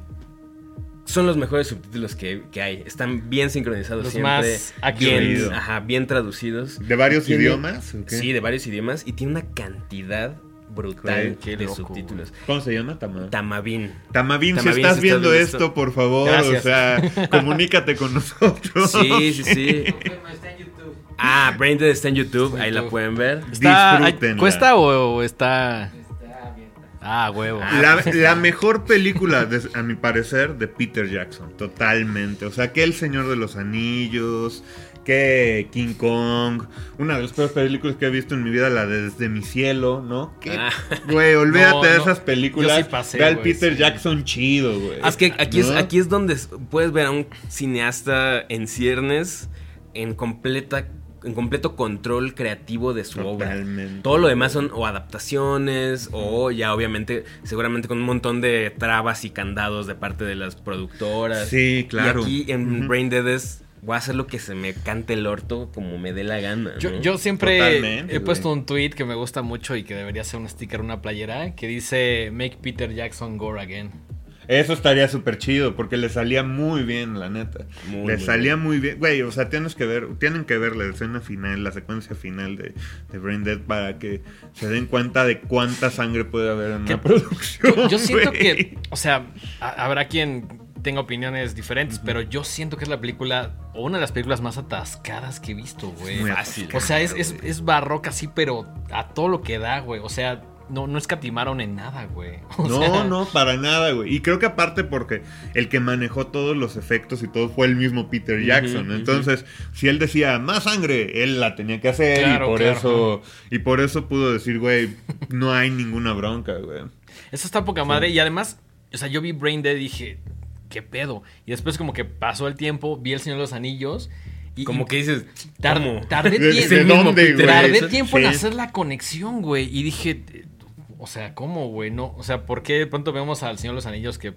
S3: Son los mejores subtítulos que, que hay. Están bien sincronizados
S1: Los
S3: siempre.
S1: más
S3: bien, ajá, bien traducidos.
S2: ¿De varios
S3: Tiene-
S2: idiomas?
S3: Sí, de varios idiomas. Y tiene una cantidad brutal
S2: qué
S3: de
S1: loco,
S3: subtítulos.
S2: ¿Cómo se llama? Tamabin.
S3: Tamabin.
S2: Tamabin, si
S3: Tamabin,
S2: estás
S3: si estás
S2: viendo
S3: viendo
S2: esto,
S3: esto.
S2: por favor,
S1: Gracias.
S2: o sea, comunícate con nosotros.
S3: Sí, sí, sí.
S4: está en YouTube.
S3: Ah, Braindead está en YouTube, ahí la pueden ver.
S1: Está,
S2: Disfrútenla.
S1: ¿Cuesta o, o está...?
S4: Está abierta.
S1: Ah, huevo.
S2: La, la mejor película, de- a mi parecer, de Peter Jackson, totalmente. O sea, que El Señor de los Anillos, que King Kong, una de las peores películas que he visto en mi vida, la de Desde mi cielo, ¿no? Que,
S3: Ah.
S2: Güey, olvídate
S1: No,
S2: de esas películas.
S1: Yo sí pasé,
S2: Ve al Peter
S1: sí.
S2: Jackson chido, güey.
S3: Es que aquí, es, aquí es donde puedes ver a un cineasta en ciernes en completa en completo control creativo de su obra.
S2: Totalmente.
S3: Todo lo demás son o adaptaciones o ya obviamente seguramente con un montón de trabas y candados de parte de las productoras.
S2: Sí, claro.
S3: Y aquí en
S2: Ujú.
S3: Brain Dead es voy a hacer lo que se me cante el orto como me dé la gana.
S1: Yo,
S3: ¿no?
S1: yo siempre
S2: Totalmente,
S1: he puesto un tweet que me gusta mucho y que debería ser un sticker, una playera, que dice Make Peter Jackson gore again.
S2: Eso estaría súper chido porque le salía muy bien, la neta.
S3: Muy,
S2: le salía muy bien. Güey, o sea, tienes que ver, tienen que ver la escena final, la secuencia final de, de Brain Dead para que se den cuenta de cuánta sangre puede haber en una producción.
S1: Yo, yo siento que, o sea, ha- habrá quien tenga opiniones diferentes, pero yo siento que es la película, o una de las películas más atascadas que he visto, güey.
S2: Muy
S3: Fácil.
S1: O sea, es, es, es barroca, sí, pero a todo lo que da, güey. O sea, no, no escatimaron en nada, güey. O
S2: No,
S1: sea,
S2: no, para nada, güey. Y creo que aparte porque el que manejó todos los efectos y todo fue el mismo Peter Jackson. Entonces, si él decía más sangre, él la tenía que hacer
S1: Claro,
S2: y por
S1: claro.
S2: eso y por eso pudo decir, güey, no hay ninguna bronca, güey.
S1: Eso está poca madre. Y además, o sea, yo vi Brain Dead y dije, ¿qué pedo? Y después como que pasó el tiempo, vi El Señor de los Anillos Y,
S3: Como
S1: y
S3: que dices,
S1: tar-
S3: ¿cómo?
S1: tardé,
S2: ¿De- dónde,
S1: tardé tiempo en hacer la conexión, güey. Y dije, o sea, ¿cómo, güey? No, o sea, ¿por qué de pronto vemos al Señor de los Anillos que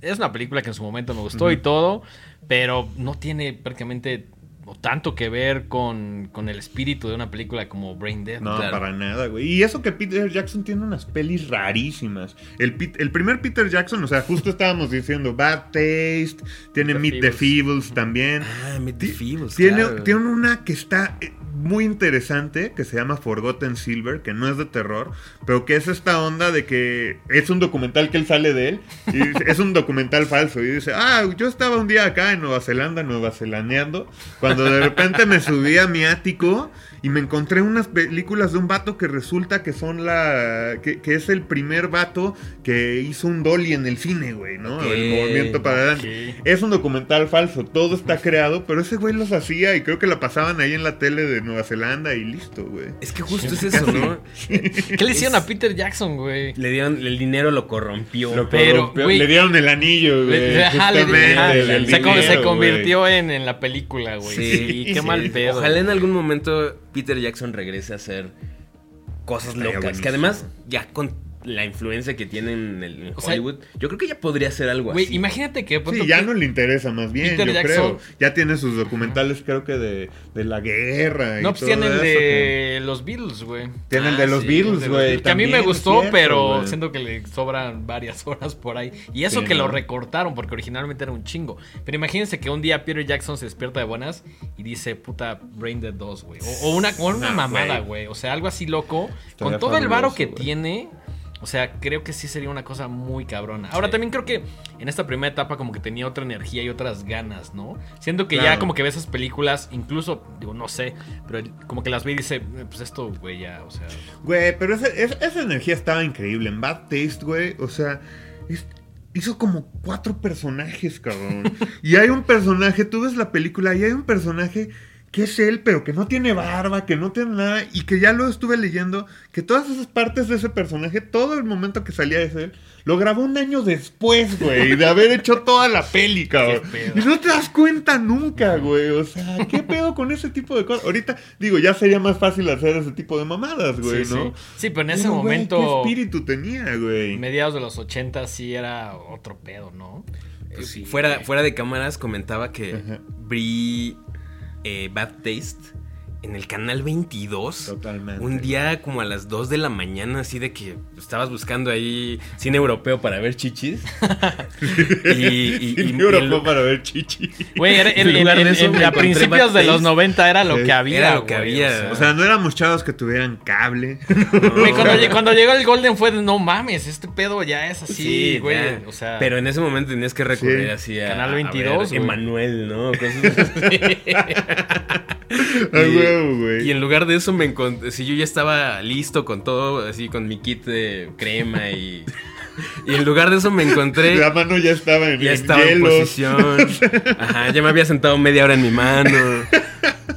S1: es una película que en su momento me gustó y todo, pero no tiene prácticamente o tanto que ver con, con el espíritu de una película como Brain Dead?
S2: No,
S3: Claro.
S2: para nada, güey. Y eso que Peter Jackson tiene unas pelis rarísimas. El, Pit- el primer Peter Jackson, o sea, justo estábamos diciendo Bad Taste, tiene
S1: The
S2: Meet the
S1: Feebles.
S2: Feebles también.
S3: Ah, Meet the Feebles,
S2: Tiene,
S3: claro.
S2: tiene una que está eh, muy interesante, que se llama Forgotten Silver, que no es de terror, pero que es esta onda de que es un documental que él sale de él, y es un documental falso, y dice, ah, yo estaba un día acá en Nueva Zelanda, Nueva Zelaneando, cuando de repente me subí a mi ático y me encontré unas películas de un vato que resulta que son la... que, que es el primer vato que hizo un dolly en el cine, güey, ¿no? El movimiento para adelante. Es un documental falso, todo está creado, pero ese güey los hacía y creo que la pasaban ahí en la tele de Nueva Zelanda y listo, güey.
S3: Es que justo es eso, ¿no?
S1: ¿Qué le hicieron a Peter Jackson, güey?
S3: Le dieron, el dinero lo corrompió.
S2: Lo
S1: Pero, güey,
S2: le dieron el anillo, güey.
S1: Le- ajá, le-
S2: justamente,
S1: ajá,
S2: el
S1: se, convirtió en, en la película, güey. Sí, qué
S2: Sí.
S1: mal pedo.
S3: Ojalá en algún momento Peter Jackson regrese a hacer cosas
S2: Estaría
S3: locas.
S2: buenísimo.
S3: Que además, ya con la influencia que tiene en, el, en
S1: O sea,
S3: Hollywood, yo creo que ya podría hacer algo así.
S1: imagínate que
S2: Sí, ya
S1: que-
S2: no le interesa más bien,
S1: Peter
S2: yo
S1: Jackson-
S2: creo. Ya tiene sus documentales, creo que de, de la guerra. y
S1: No, pues
S2: todo
S1: tienen
S2: eso,
S1: de los Beatles, güey.
S2: que- Tienen
S3: Ah,
S2: de los
S3: sí,
S2: Beatles, güey.
S1: Que a mí me gustó,
S2: cierto,
S1: pero siento que le sobran varias horas por ahí. Y eso
S2: Sí,
S1: que lo recortaron, porque originalmente era un chingo. Pero imagínense que un día Peter Jackson se despierta de buenas y dice, puta, Brain Dead 2, güey. O, o una, o una mamada,
S2: güey.
S1: O sea, algo así loco.
S2: Estaría
S1: Con todo el varo que tiene. O sea, creo que sí sería una cosa muy cabrona. Ahora
S3: Sí.
S1: también creo que en esta primera etapa como que tenía otra energía y otras ganas, ¿no? Siento que ya como que ve esas películas, incluso, digo, no sé, pero como que las ve y dice, "Eh, pues esto, güey, ya, o sea...
S2: Güey, pero esa, esa- esa energía estaba increíble. En Bad Taste, güey, o sea, es- hizo como cuatro personajes, cabrón. y hay un personaje, tú ves la película y hay un personaje que es él, pero que no tiene barba, que no tiene nada, y que ya lo estuve leyendo, que todas esas partes de ese personaje, todo el momento que salía es él, lo grabó un año después, güey, de haber hecho toda la peli, cabrón. Y no te das cuenta nunca, güey. O sea, ¿qué pedo con ese tipo de cosas? Ahorita, digo, ya sería más fácil hacer ese tipo de mamadas, güey,
S1: sí,
S2: ¿no?
S1: sí. Sí, pero en ese
S2: Pero, güey,
S1: momento,
S2: ¿Qué espíritu tenía, güey?
S1: mediados de los 80, sí era otro pedo, ¿no?
S3: Pues sí, fuera, fuera de cámaras comentaba que
S2: Ajá.
S3: Eh, Bad Taste en el canal 22.
S2: Totalmente.
S3: Un día como a las 2 de la mañana, así de que estabas buscando ahí cine europeo para ver chichis. y, y- y-
S2: Y,
S3: y
S2: Europeo
S3: el-
S2: para ver chichi.
S1: Güey, era- en,
S3: En lugar
S1: en-
S3: de eso
S1: en- a principios de los
S3: Taste.
S1: 90 era lo que
S2: Era
S1: había.
S3: lo que
S1: güey,
S3: había.
S1: o sea.
S2: O sea, no éramos chavos que tuvieran cable.
S1: Güey, cuando, cuando llegó el Golden fue de no mames, este pedo ya es así,
S3: Sí,
S1: güey.
S3: ya.
S1: O sea,
S3: Pero en ese momento tenías que recurrir
S2: Sí.
S3: así a.
S1: Canal
S3: a
S1: 22,
S3: ver
S1: güey.
S3: Emanuel, ¿no? Cosas así.
S2: A huevo, güey.
S3: Y en lugar de eso me encontré, si yo ya estaba listo con todo, así con mi kit de crema y... Y en lugar de eso me encontré...
S2: La mano ya estaba en,
S3: Ya estaba en posición. Ajá, ya me había sentado media hora en mi mano.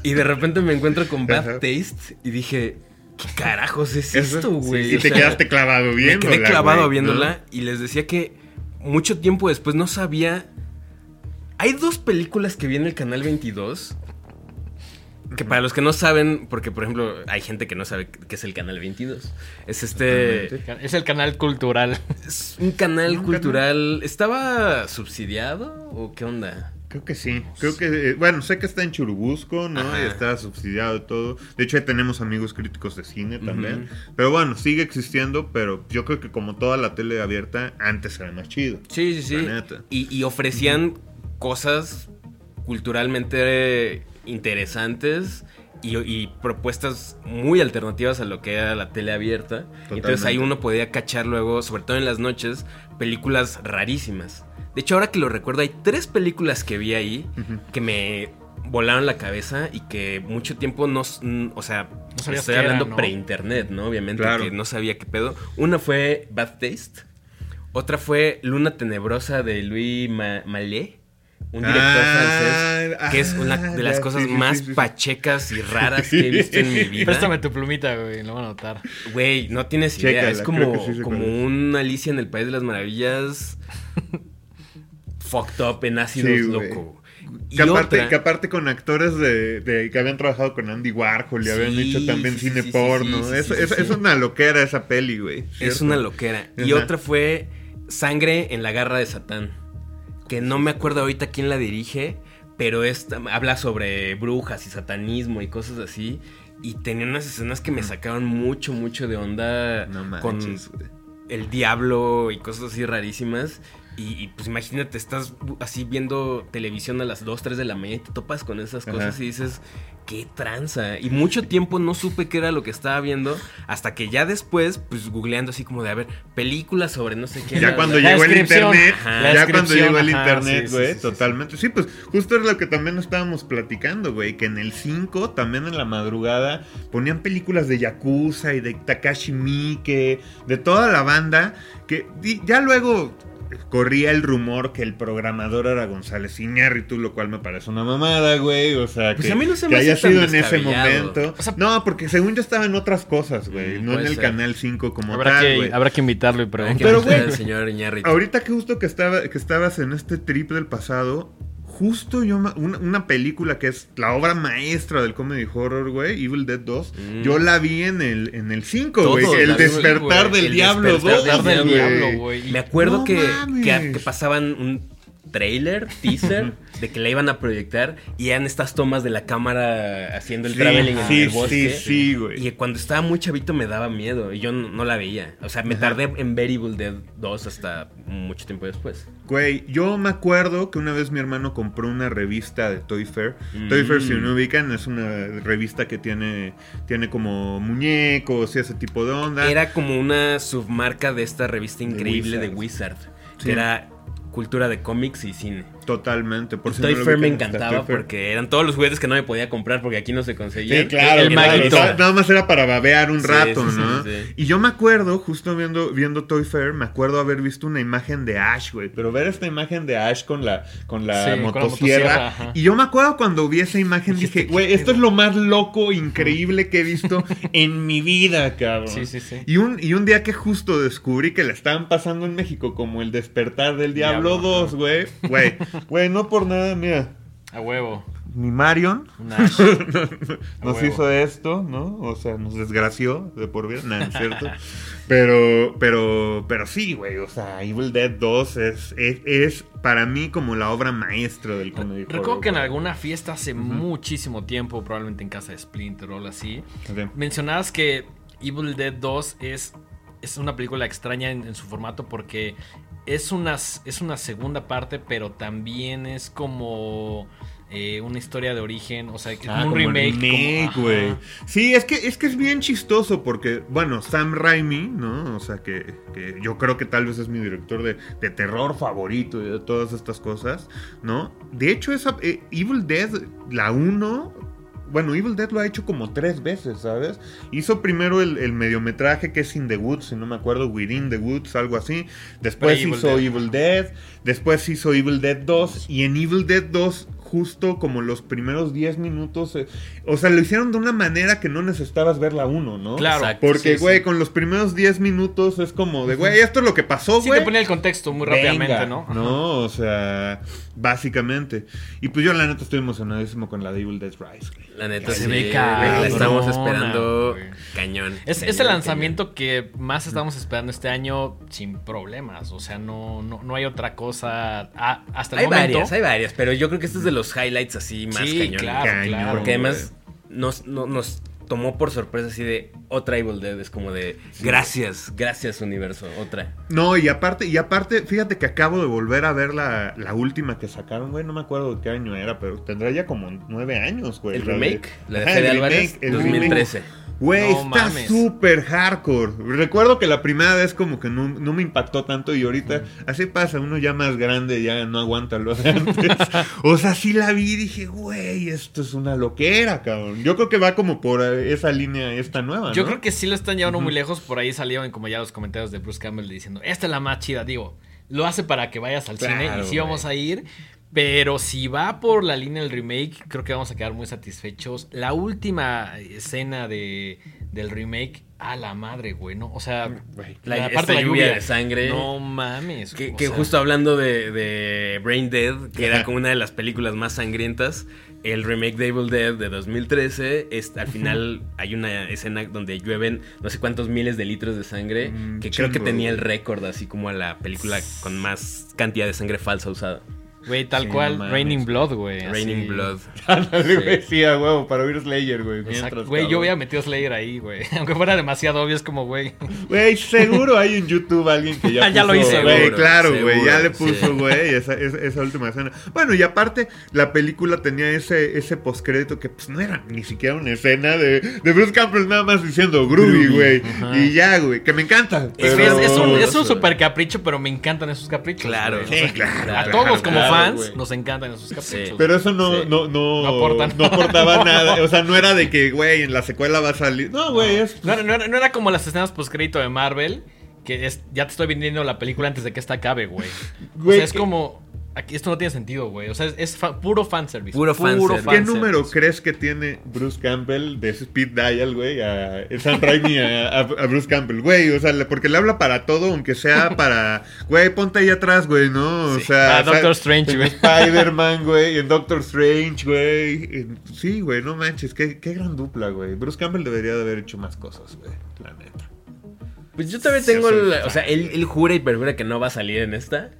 S3: Y de repente me encuentro con Bad
S2: Ajá.
S3: Taste y dije, ¿qué carajos es
S2: Eso-
S3: esto, güey?
S2: sí, y
S3: O
S2: te
S3: sea,
S2: quedaste clavado
S3: Me
S2: viéndola.
S3: quedé clavado
S2: güey,
S3: viéndola y les decía que mucho tiempo después no sabía. Hay dos películas que vi en el canal 22. Que para los que no saben, porque por ejemplo hay gente que no sabe qué es el canal 22. Es este.
S2: Totalmente.
S1: es el canal cultural.
S3: Es un canal
S2: Un
S3: cultural. ¿Estaba subsidiado o qué onda?
S2: Creo que sí. Creo que, eh, bueno, sé que está en Churubusco, ¿no?
S3: Ajá.
S2: Y está subsidiado y todo. De hecho, ahí tenemos amigos críticos de cine también. Pero bueno, sigue existiendo, pero yo creo que como toda la tele abierta, antes era más chido.
S3: Sí, sí, sí.
S2: La neta.
S3: Y, y ofrecían cosas culturalmente interesantes y, y propuestas muy alternativas a lo que era la tele abierta. Entonces ahí uno podía cachar luego, sobre todo en las noches, películas rarísimas. De hecho, ahora que lo recuerdo, hay tres películas que vi ahí que me volaron la cabeza y que mucho tiempo no, o sea,
S1: No
S3: estoy hablando
S1: ¿no?
S3: pre-internet, ¿no? Obviamente
S2: Claro.
S3: que no sabía qué pedo. Una fue Bad Taste, otra fue Luna Tenebrosa de Louis Ma- Mallet, un director
S2: Ah,
S3: francés, que es una
S2: ah,
S3: de las
S2: ya,
S3: cosas
S2: sí,
S3: más
S2: sí, sí.
S3: pachecas y raras que he visto en mi vida.
S1: Préstame tu plumita, güey, lo voy a anotar.
S3: Güey, no tienes idea.
S2: Chécala,
S3: es
S2: creo
S3: como, como
S2: cuál es.
S3: un Alicia en el País de las Maravillas fucked up en ácidos loco. Y
S2: Que aparte,
S3: otra-
S2: que aparte con actores de, de- que habían trabajado con Andy Warhol y habían hecho también
S3: sí,
S2: cine porno.
S3: sí, sí,
S2: es,
S3: sí,
S2: es-
S3: sí.
S2: es una loquera esa peli, güey.
S3: Es una loquera. Y
S2: Ajá.
S3: otra fue Sangre en la garra de Satán. Que no me acuerdo ahorita quién la dirige, pero esta, habla sobre brujas y satanismo y cosas así. Y tenía unas escenas que me sacaron mucho, mucho de onda
S2: No
S3: con
S2: manches,
S3: el diablo y cosas así rarísimas. Y, y, pues imagínate, estás así viendo televisión a las 2, 3 de la mañana y te topas con esas
S2: Ajá.
S3: cosas y dices, qué tranza. Y mucho tiempo no supe qué era lo que estaba viendo, hasta que ya después, pues googleando así como de, a ver, películas sobre no sé qué.
S2: Ya cuando
S1: La
S2: llegó el internet,
S3: Ajá.
S2: Ya cuando llegó el
S1: ajá,
S2: internet,
S1: sí,
S2: güey,
S1: sí, sí,
S2: totalmente. Sí, pues justo es lo que también estábamos platicando, güey, que en el 5, también en la madrugada, ponían películas de Yakuza y de Takashi Miike, de toda la banda, que ya luego corría el rumor que el programador era González Iñárritu, lo cual me parece una mamada, güey, o sea,
S3: Pues
S2: que,
S3: a mí no se
S2: que
S3: me
S2: haya sido en ese momento.
S1: O sea-
S2: no, porque según yo estaba en otras cosas, güey,
S3: Mm,
S2: no en el
S3: ser.
S2: canal 5 como
S1: Habrá,
S2: tal,
S1: que,
S2: güey.
S1: habrá que invitarlo y preguntar.
S2: Pero, güey,
S3: al señor Iñárritu.
S2: Ahorita que justo que, estaba, que estabas en este trip del pasado, justo yo, ma- una, una película que es la obra maestra del comedy horror, güey, Evil Dead 2,
S3: Mm.
S2: yo la vi en el, en el 5,
S3: Todos
S2: güey, el despertar del
S3: el
S2: diablo
S3: despertar
S2: 2,
S1: Despertar del
S2: güey.
S1: diablo, güey.
S3: Me acuerdo
S2: No
S3: que, que, que pasaban un trailer, teaser, de que la iban a proyectar y eran estas tomas de la cámara haciendo el
S2: Sí,
S3: traveling en
S2: sí,
S3: el bosque.
S2: sí, sí, güey.
S3: Y cuando estaba muy chavito me daba miedo y yo no, no la veía. O sea, me
S2: Ajá.
S3: tardé en ver Evil Dead 2 hasta mucho tiempo después.
S2: Güey, yo me acuerdo que una vez mi hermano compró una revista de Toy Fair.
S3: Mm.
S2: Toy Fair, si no ubican, es una revista que tiene, tiene como muñecos y ese tipo de onda.
S3: Era como una submarca de esta revista increíble de Wizard,
S2: Sí.
S3: que era cultura de cómics y cine.
S2: Totalmente. Por si
S3: Toy
S2: no
S3: me encantaba porque eran todos los juguetes que no me podía comprar porque aquí no se conseguían.
S2: Sí, claro,
S1: el
S2: claro. Nada- más era para babear un
S3: Sí,
S2: rato,
S3: sí,
S2: ¿no?
S3: sí.
S2: Y yo me acuerdo, justo viendo, viendo Toy Fair, me acuerdo haber visto una imagen de Ash, güey. Pero ver esta imagen de Ash con la, con la
S1: Sí, con la
S2: motosierra. y yo me acuerdo cuando vi esa imagen, dije, güey,
S1: ¿qué
S2: esto es lo más loco, increíble que he visto en mi vida, cabrón.
S1: Sí, sí, sí.
S2: Y un, y un día que justo descubrí que la estaban pasando en México como el despertar del Diablo,
S1: Diablo,
S2: 2, güey. Güey, güey, no por nada, mira.
S1: A huevo.
S2: Mi Marion nos hizo esto, ¿no? O sea, nos desgració de por vida, nada, cierto. Pero, pero, pero sí, güey, o sea, Evil Dead 2 es, es, es para mí como la obra maestra del comedy
S1: Recuerdo que en alguna fiesta hace muchísimo tiempo, probablemente en casa de Splinter o algo así, mencionabas que Evil Dead 2 es, es una película extraña en, en su formato porque es una, es una segunda parte, pero también es como eh, una historia de origen, o sea, que
S2: Ah,
S1: un remake. como-.
S2: Sí, es que, es que es bien chistoso porque, bueno, Sam Raimi, ¿no? O sea, que, que yo creo que tal vez es mi director de, de terror favorito y de todas estas cosas, ¿no? De hecho, esa, eh, Evil Dead, la 1, bueno, Evil Dead lo ha hecho como tres veces, ¿sabes? Hizo primero el, el mediometraje que es In the Woods, si no me acuerdo, Within the Woods, algo así. Después hizo
S1: Dead.
S2: Evil Dead, después hizo Evil Dead 2 y en Evil Dead 2 justo como los primeros 10 minutos, eh, o sea, lo hicieron de una manera que no necesitabas ver la 1, ¿no?
S1: Claro.
S3: Exacto.
S2: Porque,
S1: sí, sí.
S2: güey, con los primeros 10 minutos es como de, güey, esto es lo que pasó,
S1: Sí,
S2: güey.
S1: te ponía el contexto muy
S2: Venga,
S1: rápidamente, ¿no? Ajá.
S2: No, o sea, básicamente. Y pues yo la neta estoy emocionadísimo con la de Evil Dead Rise.
S3: La neta
S1: Se
S3: sí, la estamos esperando cañón.
S1: Es,
S3: cañón,
S1: es el
S3: cañón.
S1: lanzamiento que más estamos esperando este año sin problemas. O sea, no, no, no hay otra cosa ah, hasta el
S3: Hay
S1: momento.
S3: varias, hay varias, pero yo creo que este es de los highlights así más
S1: Sí,
S3: cañón.
S1: claro,
S2: Cañón,
S1: claro.
S3: Porque además nos, no- nos tomó por sorpresa así de otra Evil Dead. Es como de gracias, gracias universo, otra.
S2: No, y aparte, y aparte, fíjate que acabo de volver a ver la, la última que sacaron, güey. No me acuerdo de qué año era, pero tendrá ya como nueve años, güey.
S3: El
S2: la de-
S3: remake, la de
S2: Ajá,
S3: Fede
S2: el
S3: Álvarez,
S2: remake, el
S3: 2013.
S2: remake. Güey,
S1: No
S2: está súper hardcore. Recuerdo que la primera vez como que no, no me impactó tanto y ahorita así pasa, uno ya más grande ya no aguanta lo de antes. o sea, sí la vi y dije, güey, esto es una loquera, cabrón. Yo creo que va como por eh, esa línea esta nueva,
S1: Yo
S2: ¿no?
S1: creo que sí lo están llevando muy lejos. Por ahí salieron como ya los comentarios de Bruce Campbell diciendo, esta es la más chida. Digo, lo hace para que vayas al
S2: Claro,
S1: cine y sí vamos a ir. Pero si va por la línea del remake, creo que vamos a quedar muy satisfechos. La última escena de, del remake a la madre, güey, ¿no? O sea,
S2: Güey,
S3: La- lluvia de sangre.
S1: No mames.
S3: Que,
S1: o
S3: que
S1: sea,
S3: justo hablando de, de Brain Dead, que era como una de las películas más sangrientas, el remake de Evil Dead de 2013, es, al final hay una escena donde llueven no sé cuántos miles de litros de sangre,
S2: Un
S3: que creo que tenía el récord así como a la película con más cantidad de sangre falsa usada.
S1: Güey, tal
S2: Sí,
S1: cual,
S2: no.
S1: Raining Blood, güey. así.
S3: Raining Blood.
S2: Ándale, güey, sí, a huevo, para oír Slayer, güey.
S1: Güey, yo hubiera metido Slayer ahí, güey. Aunque fuera demasiado obvio, es como, güey.
S2: Güey, seguro hay en YouTube alguien que ya
S1: Ya lo hizo,
S2: Güey,
S3: seguro,
S2: claro, güey, ya le
S3: sí.
S2: puso, güey, esa, esa, esa última escena. Bueno, y aparte, la película tenía ese, ese postcrédito que pues no era ni siquiera una escena de, de Bruce Campbell nada más diciendo groovy, güey.
S1: Ajá.
S2: Y ya, güey, que me encanta.
S1: Es,
S2: pero-
S1: es- es un, es un super capricho, pero me encantan esos caprichos.
S3: Claro,
S1: güey.
S2: Sí,
S1: O sea,
S2: claro,
S1: A
S2: claro,
S1: todos como
S2: claro,
S1: fans nos encantan esos caprichos.
S3: Sí.
S2: Pero eso no,
S1: Sí.
S2: no, no,
S1: No aporta
S2: no
S1: nada.
S2: aportaba nada. O sea, no era de que, güey, en la secuela va a salir. No, güey, es.
S1: No, era- no era, no era como las escenas postcrédito de Marvel, que es, ya te estoy vendiendo la película antes de que esta acabe, güey. O sea, es
S2: ¿qué-
S1: como... Aquí esto no tiene sentido, güey. O sea, es, es fa- puro fanservice.
S3: Puro fanservice.
S2: ¿Qué
S1: fanservice.
S2: número crees que tiene Bruce Campbell de Speed Dial, güey? A Sam Raimi a, a- a Bruce Campbell, güey. O sea, le- porque le habla para todo, aunque sea para. Güey, ponte ahí atrás, güey, ¿no? O
S1: Sí.
S2: sea.
S1: Ah, Doctor
S2: sa-
S1: Strange,
S2: en
S1: güey.
S2: Spider-Man, güey. En Doctor Strange, güey. Sí, güey, no manches. Qué, qué gran dupla, güey. Bruce Campbell debería de haber hecho más cosas, güey. La neta.
S3: Pues yo también
S2: Sí,
S3: tengo, el-
S2: fan.
S3: o sea, él, él jura y perjura que no va a salir en esta.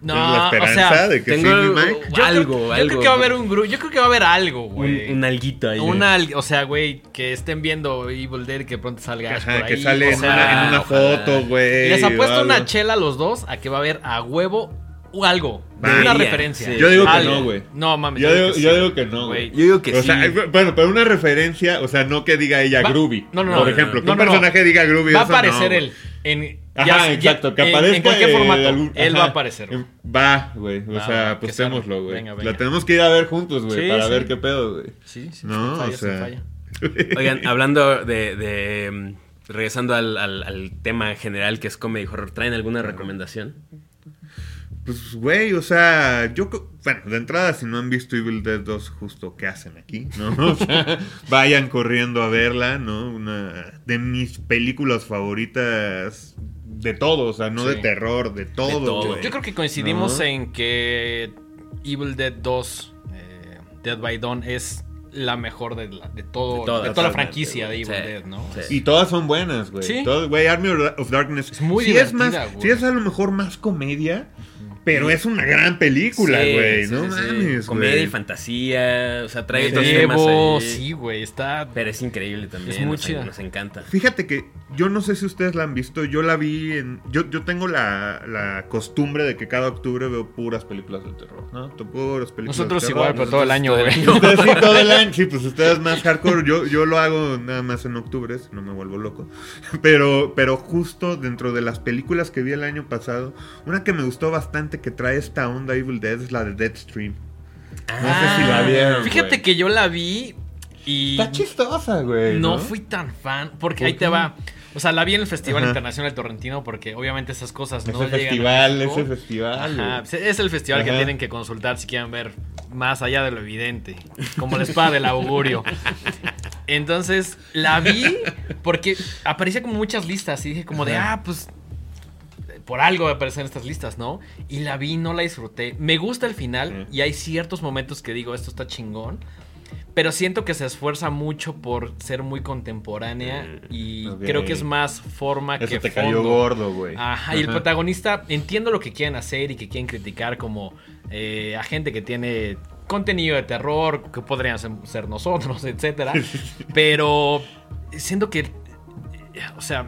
S1: No,
S2: ¿Tienes la
S1: o
S2: esperanza
S1: sea,
S2: de que
S3: tengo
S2: sí, Mike?
S1: yo
S3: algo,
S1: creo, yo
S3: algo.
S1: creo que va a haber un grupo. Yo creo que va a haber algo,
S3: Un,
S1: güey.
S3: un alguito ahí.
S1: Una, al- o sea, güey, que estén viendo Evil Dead que pronto salga Ash
S2: Ajá,
S1: por
S2: que
S1: ahí,
S2: sale
S1: o
S2: en,
S1: sea,
S2: una, en una
S3: ojalá.
S2: foto, güey.
S1: Les apuesto
S2: o
S1: una chela a los dos a que va a haber a huevo o algo. Una referencia.
S3: sí.
S2: Yo digo que
S1: Algo.
S2: no, güey.
S1: No, mames.
S2: Yo digo,
S1: que
S2: yo
S1: sí.
S2: digo que no,
S1: Güey.
S3: Yo digo que
S2: o
S3: sí.
S2: sea, bueno, pero una referencia, o sea, no que diga ella
S1: Va-
S2: Groovy.
S1: no, no,
S2: Por
S1: no,
S2: ejemplo,
S1: no,
S2: que un
S1: no, no.
S2: personaje diga Groovy.
S1: Va a aparecer él. En,
S2: Ajá, exacto, que
S1: en-
S2: aparezca.
S1: En, cualquier
S2: eh,
S1: formato.
S2: algún-
S1: él va a aparecer. güey.
S2: Va, güey. O
S1: Va,
S2: sea, apostémoslo,
S1: se
S2: güey. La tenemos que ir a ver juntos, güey,
S1: Sí,
S2: para
S1: sí.
S2: ver qué pedo, güey.
S1: Sí, sí.
S2: No,
S1: falla,
S2: o sea.
S1: sin falla.
S3: Oigan, hablando de. de, mm, regresando al, al- al tema general que es comedy horror, ¿traen alguna recomendación?
S2: Pues, güey, o sea, yo, bueno, de entrada, si no han visto Evil Dead 2, justo, ¿qué hacen aquí? ¿No? O sea, vayan corriendo a verla, ¿no? Una de mis películas favoritas de todo, o sea, no
S1: Sí.
S2: de terror, de todo.
S1: Yo creo que coincidimos
S2: No.
S1: en que Evil Dead 2, eh, Dead by Dawn, es la mejor de, la- de todo,
S3: De
S1: toda la franquicia de. Evil
S3: Sí,
S1: Dead, ¿no?
S3: sí.
S2: Y todas son buenas, güey.
S1: Sí.
S2: Todas- Güey, Army of Darkness.
S1: Es muy
S2: sí es más,
S1: divertida, güey.
S2: sí es a lo mejor más comedia, pero es una gran película, güey.
S3: sí,
S2: no
S3: sí, sí.
S2: mames,
S3: Comedia y fantasía, o sea, trae otros temas ahí.
S1: sí, güey, está...
S3: Pero es increíble también.
S1: Es muy
S3: nos,
S1: chida.
S3: nos encanta.
S2: Fíjate que yo no sé si ustedes la han visto, yo la vi en... Yo, yo tengo la, la costumbre de que cada octubre veo puras películas de terror, ¿no? Puras películas
S1: Nosotros
S2: de terror.
S1: igual, pero todo el año, güey.
S2: Ustedes sí, todo el año. Sí, pues ustedes más hardcore. Yo, yo lo hago nada más en octubre, si no me vuelvo loco. Pero, pero justo dentro de las películas que vi el año pasado, una que me gustó bastante que trae esta onda Evil Dead es la de Deadstream. No sé si la vieron.
S1: Fíjate que yo la vi y
S2: Está chistosa, güey.
S1: no,
S2: ¿no?
S1: fui tan fan, porque
S2: ¿Por
S1: ahí
S2: qué?
S1: te va. O sea, la vi en el Festival
S2: Ajá.
S1: Internacional Torrentino porque obviamente esas cosas no
S2: Ese
S1: llegan a
S2: festival,
S1: México.
S2: ese festival.
S1: Ajá,
S2: güey.
S1: es el festival que tienen que consultar si quieren ver más allá de lo evidente, como la espada del augurio. Entonces, la vi porque aparecía como muchas listas y dije como de, ah, pues por algo aparecen estas listas, ¿no? Y la vi, no la disfruté. Me gusta el final y hay ciertos momentos que digo, esto está chingón. Pero siento que se esfuerza mucho por ser muy contemporánea y creo que es más forma
S2: Eso
S1: que
S2: te cayó
S1: fondo.
S2: gordo, güey.
S1: Ajá, y el protagonista, entiendo lo que quieren hacer y que quieren criticar como eh, a gente que tiene contenido de terror, que podrían ser, nosotros, etcétera. Pero siento que, o sea,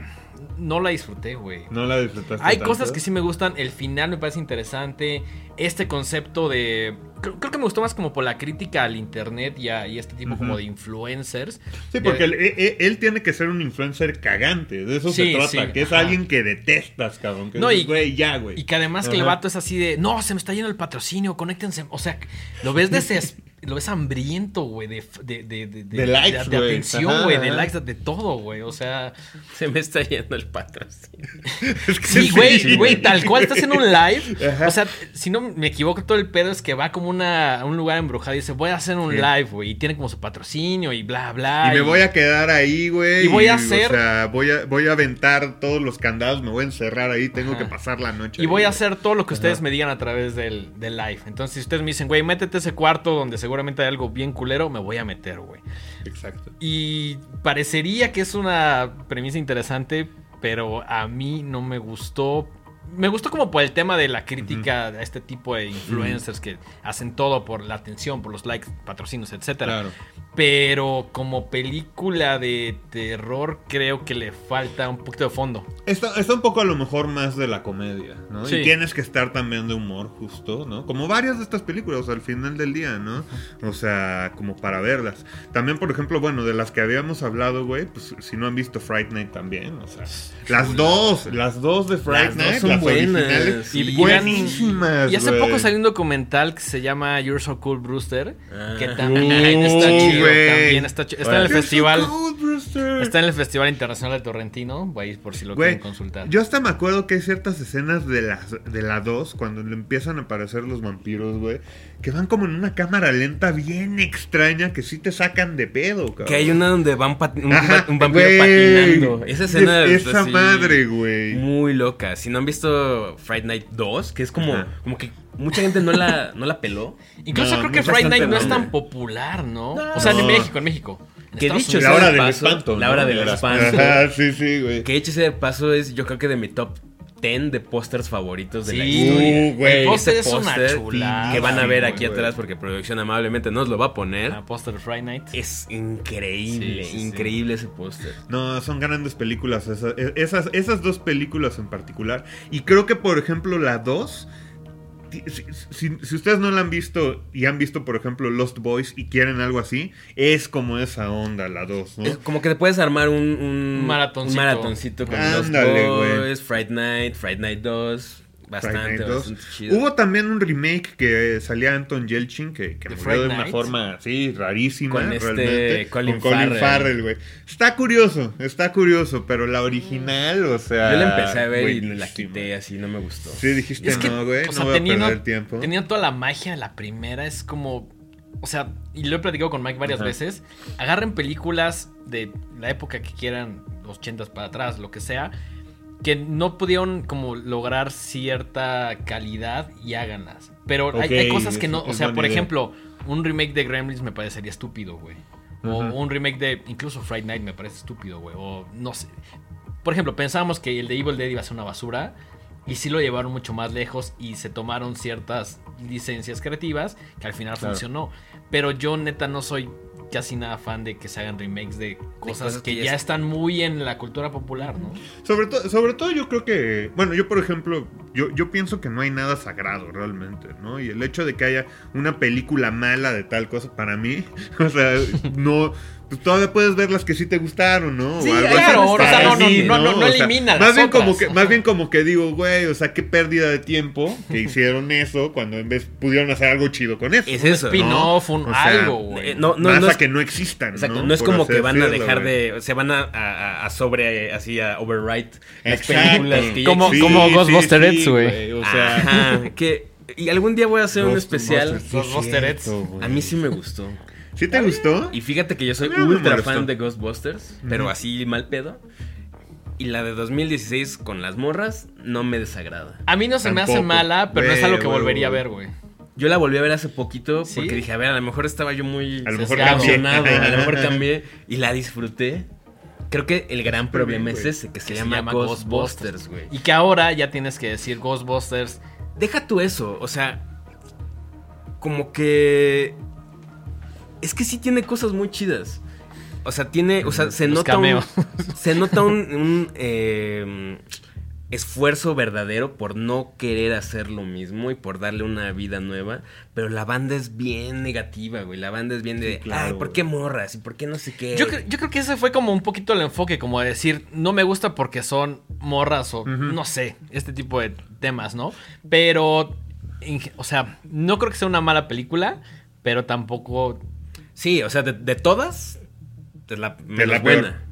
S1: no la disfruté, güey.
S2: No la disfrutaste
S1: Hay
S2: tanto?
S1: cosas que sí me gustan, el final me parece interesante, este concepto de... Creo, creo que me gustó más como por la crítica al internet y a y este tipo como de influencers.
S2: Sí, porque
S1: Eh,
S2: él, él- él tiene que ser un influencer cagante. De eso
S1: Sí,
S2: se trata.
S1: sí,
S2: que es
S1: ajá.
S2: alguien que detestas, cabrón. Que
S1: No,
S2: dices,
S1: y-
S2: güey, ya, güey.
S1: Y que además que el vato es así de, no, se me está yendo el patrocinio, conéctense. O sea, lo ves deses- lo ves hambriento, güey, de, de, de, de,
S2: De likes,
S1: de, atención, güey, de likes, de todo, güey. O sea,
S3: Se me está yendo el patrocinio.
S2: Es que
S1: sí, güey,
S2: sí,
S1: güey, tal cual estás en un live.
S2: Ajá.
S1: O sea, si no me equivoco, todo el pedo es que va como una, a un lugar embrujado y dice, voy a hacer un
S2: Sí.
S1: live, güey, y tiene como su patrocinio y bla, bla.
S2: Y me voy a quedar ahí, güey.
S1: Y voy a hacer-
S2: O sea, voy a, voy a aventar todos los candados, me voy a encerrar ahí, tengo
S1: Ajá.
S2: que pasar la noche.
S1: Y voy a hacer todo lo que ustedes
S2: Ajá.
S1: me digan a través del, del live. Entonces, si ustedes me dicen, güey, métete a ese cuarto donde seguramente hay algo bien culero, me voy a meter, güey.
S2: Exacto.
S1: Y parecería que es una premisa interesante, pero a mí no me gustó. Me gustó como por el tema de la crítica a este tipo de influencers que hacen todo por la atención, por los likes, patrocinios, etcétera.
S2: Claro.
S1: Pero como película de terror, creo que le falta un poquito de fondo.
S2: Está, está un poco a lo mejor más de la comedia, ¿no?
S1: Sí.
S2: Y tienes que estar también de humor, justo, ¿no? Como varias de estas películas al final del día, ¿no? O sea, como para verlas. También, por ejemplo, bueno, de las que habíamos hablado, güey, pues si no han visto Fright Night también, o sea, las dos, las dos de Fright
S3: Las dos
S2: Night,
S3: son
S2: las
S3: buenas, sí.
S1: Y-
S2: buenísimas,
S1: Y hace poco salió un documental que se llama You're So Cool Brewster,
S3: Ah.
S1: que también está chido,
S2: güey.
S1: está en el
S2: You're so
S1: festival,
S2: Brewster.
S1: está en el Festival Internacional de Torrentino, güey, por si lo
S2: Güey,
S1: quieren consultar.
S2: Yo hasta me acuerdo que hay ciertas escenas de la, de la 2, cuando le empiezan a aparecer los vampiros, güey, que van como en una cámara lenta bien extraña que sí te sacan de pedo, cabrón.
S3: Que hay una donde van pat- un,
S2: Ajá,
S3: un vampiro
S2: güey.
S3: patinando. Esa escena
S2: Es- Esa
S3: así
S2: madre, güey.
S3: Muy loca. Si no han visto Friday Night 2, que es como,
S2: Ajá.
S3: como que mucha gente no la, no la peló.
S1: Incluso
S2: No,
S1: creo que
S2: es
S1: Friday Night no es tan popular, ¿no?
S3: No.
S1: O sea, en. México, en México. En
S3: Que
S1: Estados
S3: dicho
S1: Unidos-
S2: La hora
S3: de
S2: del
S3: paso,
S2: espanto.
S3: la
S2: ¿no?
S3: hora del
S2: Era-
S3: espanto.
S2: Ajá, sí, sí, güey.
S3: Que hecho ese de paso es, yo creo que de mi top 10 de pósters favoritos de la
S1: Sí.
S3: historia.
S2: Uh, güey.
S1: El póster
S3: Ese
S1: es una
S3: póster
S1: chulada.
S3: Que van a ver
S2: Sí,
S3: aquí
S2: güey.
S3: atrás porque producción amablemente nos lo va a poner.
S1: Ah, póster de Friday Night.
S3: Es increíble,
S1: Sí, sí, sí.
S3: increíble ese póster.
S2: No, son grandes películas esas, esas, esas dos películas en particular. Y creo que, por ejemplo, la 2... Si, si- si ustedes no la han visto y han visto, por ejemplo, Lost Boys y quieren algo así, es como esa onda, la 2, ¿no?
S3: Es como que te puedes armar un, un,
S1: Un maratoncito.
S3: un maratoncito con
S2: Ándale,
S3: Lost. Boys, Friday Night, Friday Night 2. Bastante,
S2: Friday Night 2.
S3: bastante chido.
S2: Hubo también un remake que salía Anton Yelchin, que, que
S1: ¿De
S2: murió de una
S1: Night?
S2: forma así rarísima.
S3: Con este
S2: realmente,
S3: Colin
S2: con Colin
S3: Farrell.
S2: Güey. Está curioso, está curioso, pero la original, o sea.
S3: Yo la empecé a ver y la quité así, no me gustó.
S2: Sí, dijiste,
S1: Es que,
S2: no, güey, no
S1: sea,
S2: voy a
S1: teniendo,
S2: perder tiempo.
S1: teniendo toda la magia de la primera, es como. O sea, y lo he platicado con Mike varias veces. Agarren películas de la época que quieran, los ochentas para atrás, lo que sea, que no pudieron como lograr cierta calidad y háganlas. Pero hay, cosas que no. O sea, por
S2: idea.
S1: ejemplo, un remake de Gremlins me parecería estúpido, güey. O un remake de. Incluso Friday Night me parece estúpido, güey. O no sé. Por ejemplo, pensábamos que el de Evil Dead iba a ser una basura. Y sí lo llevaron mucho más lejos y se tomaron ciertas licencias creativas que al final
S2: Claro.
S1: funcionó. Pero yo neta no soy casi nada fan de que se hagan remakes de cosas,
S3: cosas
S1: que
S3: que ya
S1: ya
S3: es-
S1: están muy en la cultura popular, ¿no?
S2: Sobre, to- sobre todo yo creo que, bueno, yo por ejemplo, yo, yo pienso que no hay nada sagrado realmente, ¿no? Y el hecho de que haya una película mala de tal cosa, para mí, o sea, no, pues todavía puedes ver las que sí te gustaron, ¿no?
S1: Sí,
S2: algo
S1: claro,
S2: así.
S1: o sea, no, no,
S2: Sí,
S1: no, no, no
S2: O sea,
S1: elimina
S2: más
S1: las
S2: bien como que Más bien como que digo, güey, o sea, qué pérdida de tiempo que hicieron eso cuando en vez pudieron hacer algo chido con eso.
S3: Es
S1: un
S3: eso, ¿no?
S1: spin-off, un
S2: O sea,
S1: algo, güey.
S3: Eh, no, no,
S2: Más
S3: no
S2: a
S3: es,
S2: que no existan,
S3: exacto,
S2: ¿no?
S3: no es como que van a dejar
S2: güey.
S3: de. Se van a, a- a sobre. Así a overwrite las
S2: Exacto.
S3: películas que
S1: Como-
S2: Sí,
S1: como
S2: sí,
S1: Ghostbusters,
S2: sí,
S1: güey.
S2: O sea,
S3: Ajá, que. Y algún día voy a hacer un especial.
S2: sí cierto, güey.
S3: A mí sí me gustó.
S2: ¿Sí te gustó?
S3: Y fíjate que yo soy
S2: no
S3: ultra fan de Ghostbusters, pero así mal pedo. Y la de 2016 con las morras no me desagrada.
S1: A mí no se me hace mala, pero no es algo que volvería a ver, güey.
S3: Yo la volví a ver hace poquito
S1: ¿Sí?
S3: porque dije, a ver, a lo mejor estaba yo muy
S2: A lo mejor cambié.
S3: emocionado, a lo mejor cambié y la disfruté. Creo que el gran problema
S2: bien,
S3: es ese, que se
S1: Que se
S3: llama,
S1: llama
S3: Ghostbusters, güey.
S1: Y que ahora ya tienes que decir Ghostbusters.
S3: Deja tú eso, o sea, como que... Es que sí tiene cosas muy chidas. O sea, tiene, o sea, se
S1: Los
S3: nota un,
S1: cameos.
S3: se nota un, un, eh, esfuerzo verdadero por no querer hacer lo mismo y por darle una vida nueva, pero la banda es bien negativa, güey. La banda es bien de,
S2: Sí, claro,
S3: ay, ¿por
S2: güey.
S3: qué morras? ¿Y por qué no sé qué?
S1: Yo, yo creo que ese fue como un poquito el enfoque, como de decir, no me gusta porque son morras o no sé, este tipo de temas, ¿no? Pero, en o sea, no creo que sea una mala película, pero tampoco...
S3: Sí, o sea, de, de todas, es la, menos
S2: la peor.
S3: buena.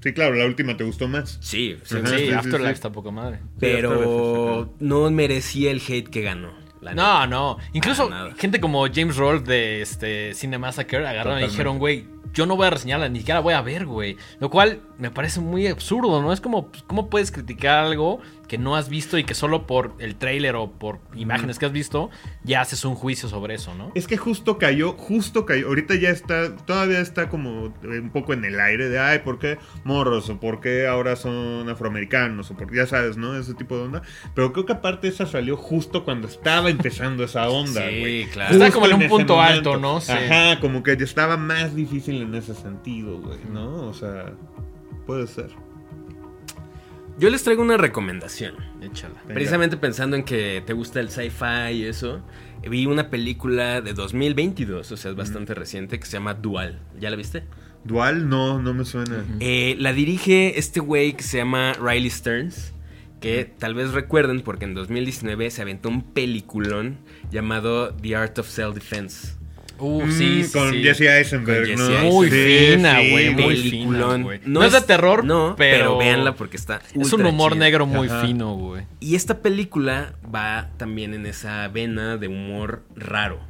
S2: Sí, claro, la última te gustó más.
S3: Sí, sí,
S2: Ajá,
S1: sí,
S2: sí, sí,
S1: Afterlife
S2: sí.
S1: tampoco madre.
S3: pero no merecía el hate que ganó. la
S1: No,
S3: neta.
S1: no. Incluso gente como James Roll de este Cine Massacre agarraron y dijeron, güey, yo no voy a reseñarla, ni siquiera la voy a ver, güey. Lo cual me parece muy absurdo, ¿no? Es como, pues, ¿cómo puedes criticar algo que no has visto y que solo por el tráiler o por imágenes que has visto ya haces un juicio sobre eso, ¿no?
S2: Es que justo cayó, justo cayó. Ahorita ya está, todavía está como eh, un poco en el aire de, ay, ¿por qué morros? ¿O por qué ahora son afroamericanos? O por, ya sabes, ¿no? Ese tipo de onda. Pero creo que aparte esa salió justo cuando estaba empezando esa onda,
S3: Sí, claro.
S1: Está
S2: Justo
S1: como en un punto
S2: momento.
S1: alto, ¿no? Sí.
S2: Ajá, como que estaba más difícil en ese sentido, güey, ¿no? O sea, puede ser.
S3: Yo les traigo una recomendación.
S1: Échala.
S2: Venga.
S3: Precisamente pensando en que te gusta el sci-fi y eso, vi una película de 2022, o sea, es bastante reciente, que se llama Dual. ¿Ya la viste?
S2: Dual, no, no me suena.
S3: Eh, la dirige este güey que se llama Riley Stearns, que tal vez recuerden porque en 2019 se aventó un peliculón llamado The Art of Self-Defense.
S1: Uh,
S2: Mm,
S1: sí, sí,
S2: con
S1: sí.
S2: Jesse Eisenberg,
S3: Con
S2: ¿no?
S1: Muy
S2: Sí,
S1: fina,
S2: sí,
S1: güey, muy
S3: Peliculón.
S1: fina, güey. No, es de terror,
S3: no,
S1: pero...
S3: pero véanla porque está
S1: Es un humor negro muy
S2: Ajá.
S1: fino, güey.
S3: Y esta película va también en esa vena de humor raro,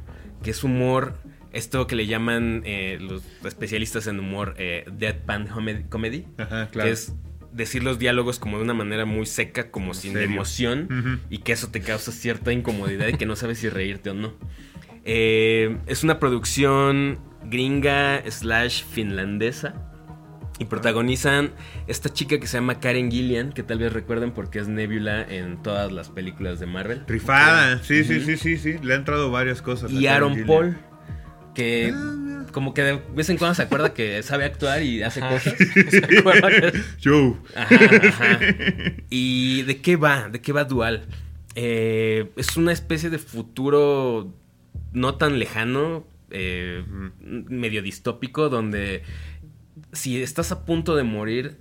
S3: que es humor, esto que le llaman eh, los especialistas en humor eh, deadpan comedy,
S2: Ajá, claro.
S3: que es decir los diálogos como de una manera muy seca, como sin
S2: serio.
S3: emoción, y que eso te causa cierta incomodidad y que no sabes si reírte o no. Eh, es una producción gringa slash finlandesa. Y protagonizan esta chica que se llama Karen Gillian, que tal vez recuerden porque es Nebula en todas las películas de Marvel.
S2: Rifada, sí, sí, sí, sí, sí. Le han entrado varias cosas.
S3: Y
S2: a Karen
S3: Aaron
S2: Gillian.
S3: Paul, que
S2: Ah,
S3: como que de vez en cuando se acuerda que sabe actuar y hace
S1: Ajá.
S3: cosas.
S1: ¿Se que-.
S3: Ajá, ajá. ¿Y de qué va? ¿De qué va Dual? Eh, es una especie de futuro no tan lejano, eh, medio distópico, donde si estás a punto de morir,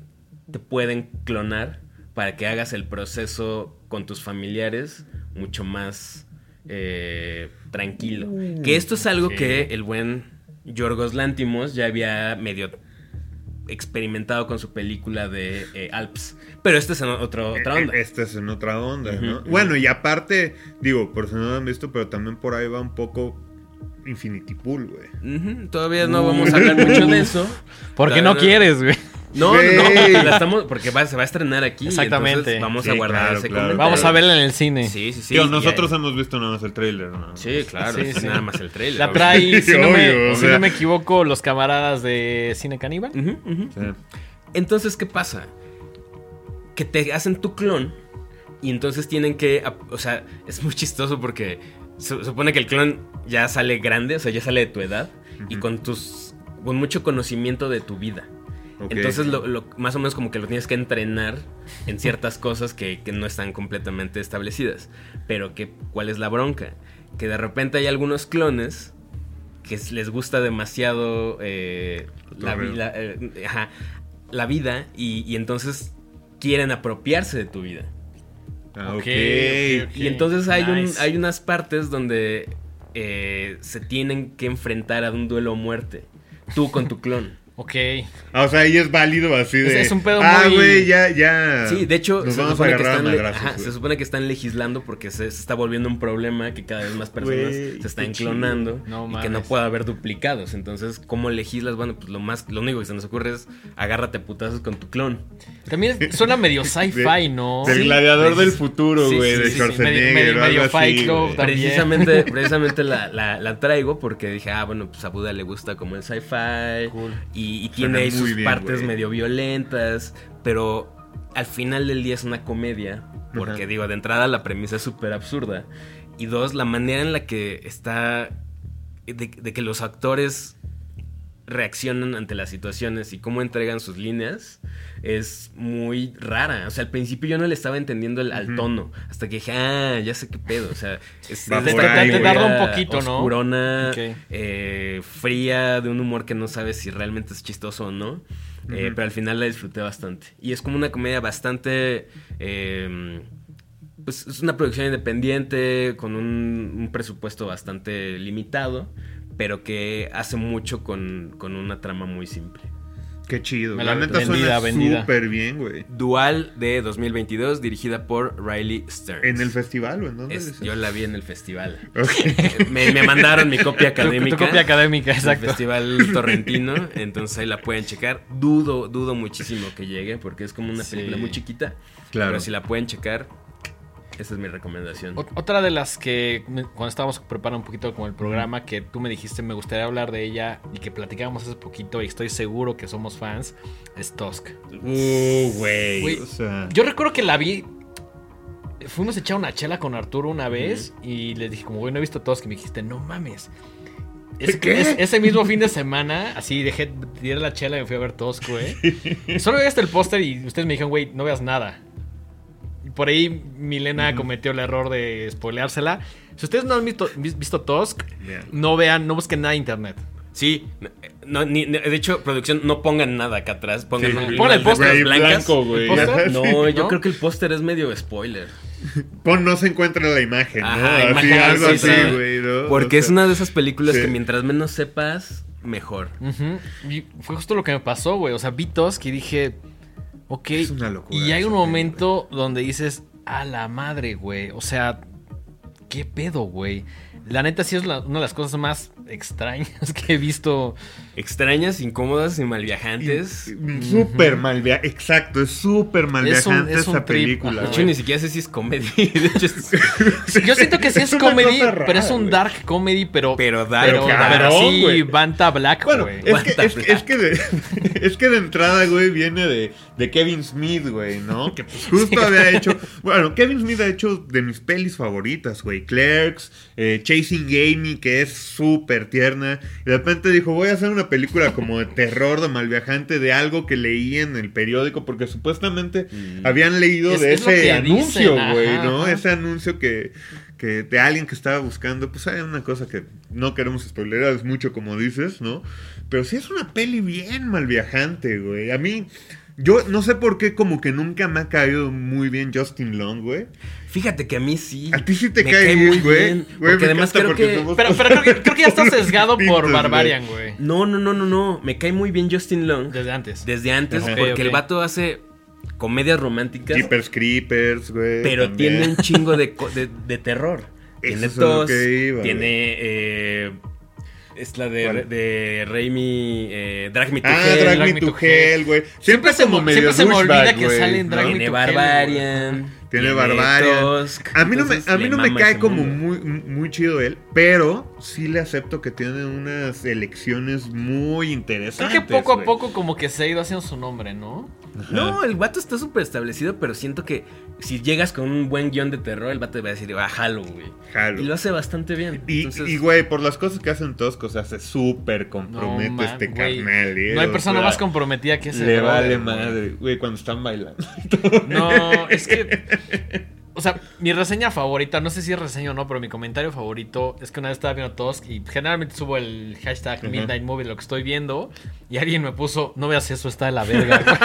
S3: te pueden clonar para que hagas el proceso con tus familiares mucho más eh, tranquilo. que esto es algo
S1: sí.
S3: que el buen Yorgos Lantimos ya había medio experimentado con su película de eh, Alps. Pero este es en otro, otra onda.
S2: Eh, Esta es en otra onda, ¿no? Bueno, y aparte, digo, por si no lo han visto, pero también por ahí va un poco Infinity Pool, güey.
S3: Todavía no vamos a hablar mucho de eso.
S1: Porque
S3: Todavía
S1: no quieres, güey.
S3: No, no, no, la estamos, porque va- se va a estrenar aquí.
S1: Exactamente.
S3: entonces vamos a guardar
S2: claro,
S3: ese
S2: claro.
S3: comentario.
S1: Vamos a verla en el cine.
S3: Sí, sí, sí.
S2: Nosotros hemos visto nada más el trailer, ¿no?
S3: Sí, claro.
S1: Sí.
S3: Nada más el trailer.
S1: La trae, si, no, me, si no me equivoco, los camaradas de Cine Caníbal.
S3: Entonces, ¿qué pasa? Que te hacen tu clon y entonces tienen que... O sea, es muy chistoso porque se supone que el clon ya sale grande, o sea, ya sale de tu edad y con tus... con mucho conocimiento de tu vida. Entonces, lo, lo- más o menos como que lo tienes que entrenar en ciertas cosas que, que no están completamente establecidas. Pero que, ¿cuál es la bronca? Que de repente hay algunos clones que les gusta demasiado eh, la, la- eh, ajá, la vida y, y entonces quieren apropiarse de tu vida.
S2: Ah,
S1: Ok,
S2: ok.
S1: ok, ok.
S3: Y entonces hay, un- hay unas partes donde eh, se tienen que enfrentar a un duelo a muerte. Tú con tu clon.
S1: Ok.
S2: Ah, o sea, ahí es válido así de.
S1: Es- es un pedo
S2: ah,
S1: muy-
S2: güey, ya, ya.
S3: Sí, de hecho,
S2: Nos
S3: se
S2: vamos a
S3: supone, que
S2: a
S3: están,
S2: madrazos,
S3: ajá, se supone que están legislando porque se, se está volviendo un problema que cada vez más personas se están clonando
S1: No
S3: y que no pueda haber duplicados. Entonces, ¿cómo legislas? Bueno, pues lo más, lo único que se nos ocurre es agárrate putazos con tu clon.
S1: También suena medio sci-fi, ¿no?
S2: Del
S3: Sí,
S2: gladiador del futuro, güey,
S3: sí,
S2: de
S3: sí, sí,
S2: Schwarzenegger.
S1: medio-
S2: algo
S1: medio
S2: así,
S1: Fight Club
S2: güey.
S1: también.
S3: Precisamente, precisamente la, la- la traigo porque dije, ah, bueno, pues a Buda le gusta como el sci-fi
S1: Cool.
S3: y, y tiene ahí sus
S2: bien,
S3: partes medio violentas, pero al final del día es una comedia, porque
S2: Ajá.
S3: digo, de entrada la premisa es súper absurda y dos, la manera en la que está, de, de que los actores reaccionan ante las situaciones y cómo entregan sus líneas es muy rara. O sea, al principio yo no le estaba entendiendo el, al tono. Hasta que dije, ah, ya sé qué pedo. O sea, es.
S1: Darle un poquito,
S3: eh, fría, de un humor que no sabes si realmente es chistoso o no. Eh, pero al final la disfruté bastante. Y es como una comedia bastante... eh, pues es una producción independiente con un, un presupuesto bastante limitado, pero que hace mucho con, con una trama muy simple.
S2: Qué chido.
S1: Me
S2: La, neta
S1: vendida,
S2: suena súper bien, güey.
S3: Dual de 2022, dirigida por Riley Stearns.
S2: ¿En el festival o en dónde?
S3: Es- yo la vi en el festival. Me, me mandaron mi copia académica.
S1: Tu copia académica, exacto.
S3: Festival Torrentino, entonces ahí la pueden checar. Dudo, dudo muchísimo que llegue porque es como una
S1: Sí.
S3: película muy chiquita.
S2: Claro.
S3: Pero si la pueden checar, esa es mi recomendación.
S1: Ot- Otra de las que cuando estábamos preparando un poquito como el programa, que tú me dijiste me gustaría hablar de ella y que platicábamos hace poquito y estoy seguro que somos fans, es Tusk.
S2: Uh, güey.
S1: Güey,
S2: O sea.
S1: Yo recuerdo que la vi. Fuimos a echar una chela con Arturo una vez y le dije, como, güey, no he visto Tusk. Y me dijiste, no mames. Es-
S2: ¿Qué?
S1: es- ese mismo fin de semana, así dejé, tiré la chela y me fui a ver Tusk, güey. Solo vi hasta el póster y ustedes me dijeron, güey, no veas nada. Por ahí Milena cometió el error de spoileársela. Si ustedes no han visto, vis- visto Tusk, no vean, no busquen nada en internet.
S3: Sí, no, ni- de hecho, producción, no pongan nada acá atrás. Pongan
S2: Sí.
S1: Pon el póster
S2: blanco, güey.
S3: No, yo
S1: ¿No?
S3: creo que el póster es medio spoiler.
S2: Pon no se encuentra la imagen, ¿no?
S3: Ajá,
S2: así,
S3: imagen,
S2: algo
S3: sí,
S2: así,
S3: sí.
S2: güey, ¿no?
S3: Porque
S2: O
S3: es una de esas películas
S2: sí.
S3: que mientras menos sepas, mejor.
S1: Y fue justo lo que me pasó, güey. O sea, vi Tusk y dije, ok.
S2: Es una locura
S1: Y hay un momento donde dices, a la madre, güey. O sea, ¿qué pedo, güey? La neta sí es la- una de las cosas más extrañas que he visto.
S3: Extrañas, incómodas y malviajantes.
S2: Súper mal via- Exacto, es súper mal
S1: Es un-
S2: viajante
S1: es un
S2: esa
S1: trip,
S2: película.
S3: De hecho, ni siquiera sé si es comedia. De hecho, es-
S1: Yo siento que sí
S2: Es
S1: comedy,
S2: rara,
S1: pero es un dark comedy, pero.
S3: Pero dark,
S1: Pero,
S2: cabrón,
S1: pero sí. Banta Black,
S2: Bueno,
S1: güey.
S2: es que,
S3: Banta
S2: es, que-
S3: Black.
S2: es que de, es que de entrada, güey, viene de, de Kevin Smith, güey, ¿no? Que pues justo había hecho. Bueno, Kevin Smith ha hecho de mis pelis favoritas, güey. Clerks, eh, Chasing Amy, que es súper tierna. Y de repente dijo, voy a hacer una película como de terror, de malviajante, de algo que leí en el periódico, porque supuestamente
S3: Mm.
S2: habían leído
S1: Es-
S2: de
S1: es
S2: ese anuncio,
S1: dicen,
S2: güey,
S1: ajá,
S2: ¿no?
S1: ajá.
S2: Ese anuncio que, que de alguien que estaba buscando, pues hay una cosa que no queremos spoilerar, es mucho como dices, ¿no? Pero sí es una peli bien mal viajante, güey. A mí, yo no sé por qué como que nunca me ha caído muy bien Justin Long, güey.
S3: Fíjate que a mí sí.
S2: A ti sí te
S3: me
S2: cae bien, güey. Güey,
S3: Porque además creo
S2: porque
S3: que.
S2: somos-
S1: Pero, pero creo, que, creo que ya está sesgado por Barbarian, güey.
S3: No, no, no, no, no. Me cae muy bien Justin Long.
S1: Desde antes.
S3: Desde antes,
S2: Ajá.
S3: porque el vato hace comedias románticas,
S2: Jeepers Creepers, güey.
S3: pero
S2: también.
S3: tiene un chingo de, de, de terror.
S2: Eso
S3: Tiene
S2: es a lo
S3: tos,
S2: que iba,
S3: tiene... eh, es la de,
S2: ¿Cuál?
S3: de Raimi, eh, Drag Me to
S2: Ah,
S3: Hell.
S2: Drag,
S1: Drag
S2: Me
S1: Me
S2: to Hell, güey. Siempre,
S1: se
S2: como
S1: me-
S2: medio
S1: siempre se me olvida que sale en Drag
S2: ¿no?
S1: Me
S3: Tiene
S1: to Hell,
S3: Barbarian.
S2: Tiene Barbarian. A mí no me, a mí no me cae como muy, muy chido él, pero sí le acepto que tiene unas elecciones muy
S1: Creo
S2: interesantes.
S1: que poco a poco como que se ha ido haciendo su nombre, ¿no?
S2: Ajá.
S3: No, el vato está súper establecido, pero siento que si llegas con un buen guion de terror, el vato te va a decir, ah, jalo, güey.
S2: Jalo.
S3: Y lo hace bastante bien.
S2: Y,
S3: Entonces,
S2: y, güey, por las cosas que hacen Tosco, o sea, se súper compromete
S1: No, man,
S2: este
S1: güey.
S2: carnal. ¿eh?
S1: No hay
S2: O
S1: persona
S2: sea,
S1: más comprometida que ese.
S2: Le
S1: brother,
S2: vale madre, güey, cuando están bailando.
S1: No, es que. O sea, mi reseña favorita, no sé si es reseña o no, pero mi comentario favorito es que una vez estaba viendo Tusk y generalmente subo el hashtag
S2: Ajá.
S1: Midnight Movie, lo que estoy viendo, y alguien me puso, no veas eso, está de la verga. güey".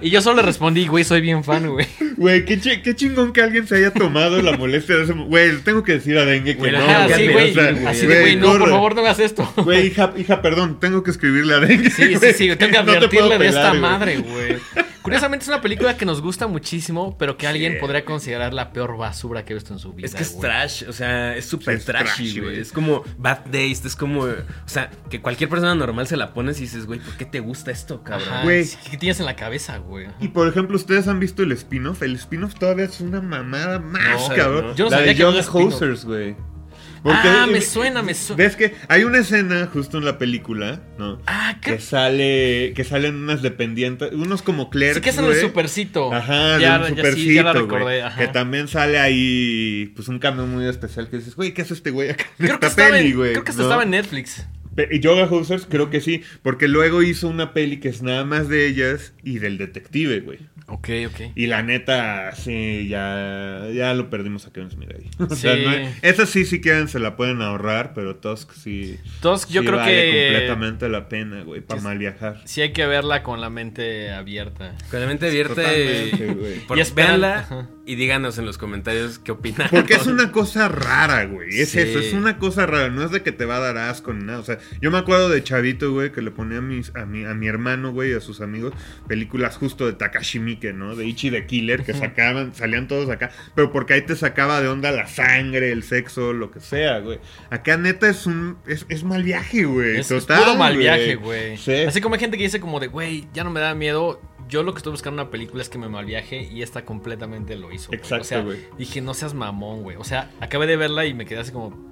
S1: y yo solo le respondí, güey, soy bien fan, güey.
S2: Güey, qué, chi- qué chingón que alguien se haya tomado la molestia de ese. Güey, tengo que decir a Dengue que
S3: Güey,
S2: no. güey, o
S1: güey.
S2: sea,
S1: Así de, güey, no, por favor, no veas esto.
S2: Güey, hija, hija, perdón, tengo que escribirle a Dengue.
S1: Sí, sí, sí, tengo que
S2: no te
S1: advertirle de
S2: pelar,
S1: esta madre, güey. Curiosamente es una película que nos gusta muchísimo, pero que alguien podría considerar la peor basura que he visto en su vida.
S3: Es que es
S1: güey.
S3: trash, o sea, es súper
S2: Sí,
S3: trashy, güey. Es como Bad Days, es como, o sea, que cualquier persona normal se la pones y dices, güey, ¿por qué te gusta esto, cabrón?
S1: Ajá,
S2: Güey.
S1: ¿Qué tienes en la cabeza, güey?
S2: Y por ejemplo, ¿ustedes han visto el spin-off? El spin-off todavía es una mamada más,
S3: No,
S2: cabrón.
S3: no.
S1: Yo no
S2: la
S1: sabía
S2: de
S1: que.
S2: Hosers, güey.
S1: Ah, me suena, me suena.
S2: Ves que hay una escena justo en la película, ¿no?
S1: Ah,
S2: Que
S1: ¿qué?
S2: sale, que salen unas dependientes, unos como clerks,
S1: Sí, que es el supercito.
S2: Ajá,
S1: ya,
S2: de un
S1: ya, sí, ya la
S2: supercito,
S1: recordé. ajá.
S2: Que también sale ahí, pues un cambio muy especial que dices, güey, ¿qué hace este güey acá en
S1: Creo que,
S2: esta peli,
S1: en,
S2: güey?
S1: creo que estaba en Netflix.
S2: Y Yoga Hosers creo que sí, porque luego hizo una peli que es nada más de ellas y del detective, güey.
S1: Ok, ok.
S2: Y la neta, sí, ya, ya lo perdimos a Kevin Smith ahí. O sea,
S1: Sí.
S2: no hay- esa sí, si quieren, se la pueden ahorrar, pero Tusk sí.
S1: Tusk, yo creo
S2: vale
S1: que-
S2: completamente la pena, güey, para mal viajar.
S1: Sí hay que verla con la mente abierta.
S3: Con la mente abierta y,
S2: güey.
S3: por-
S1: Y
S3: y díganos en los comentarios qué opinan.
S2: Porque es una cosa rara, güey. Es
S3: Sí.
S2: eso, es una cosa rara. No es de que te va a dar asco ni nada. O sea, yo me acuerdo de Chavito, güey, que le ponía a, mis, a, mi, a mi hermano, güey, y a sus amigos, películas justo de Takashi Miike, ¿no? De Ichi the Killer, que sacaban, salían todos acá. Pero porque ahí te sacaba de onda la sangre, el sexo, lo que sea, güey. Acá neta es un. Es, es mal viaje, güey.
S1: Es, es
S2: Total.
S1: puro mal
S2: güey.
S1: viaje, güey.
S2: Sí.
S1: Así como hay gente que dice como de, güey, ya no me da miedo. Yo lo que estoy buscando en una película es que me mal viaje y esta completamente lo hizo. güey.
S2: Exacto,
S1: O sea,
S2: güey.
S1: dije, no seas mamón, güey. O sea, acabé de verla y me quedé así como,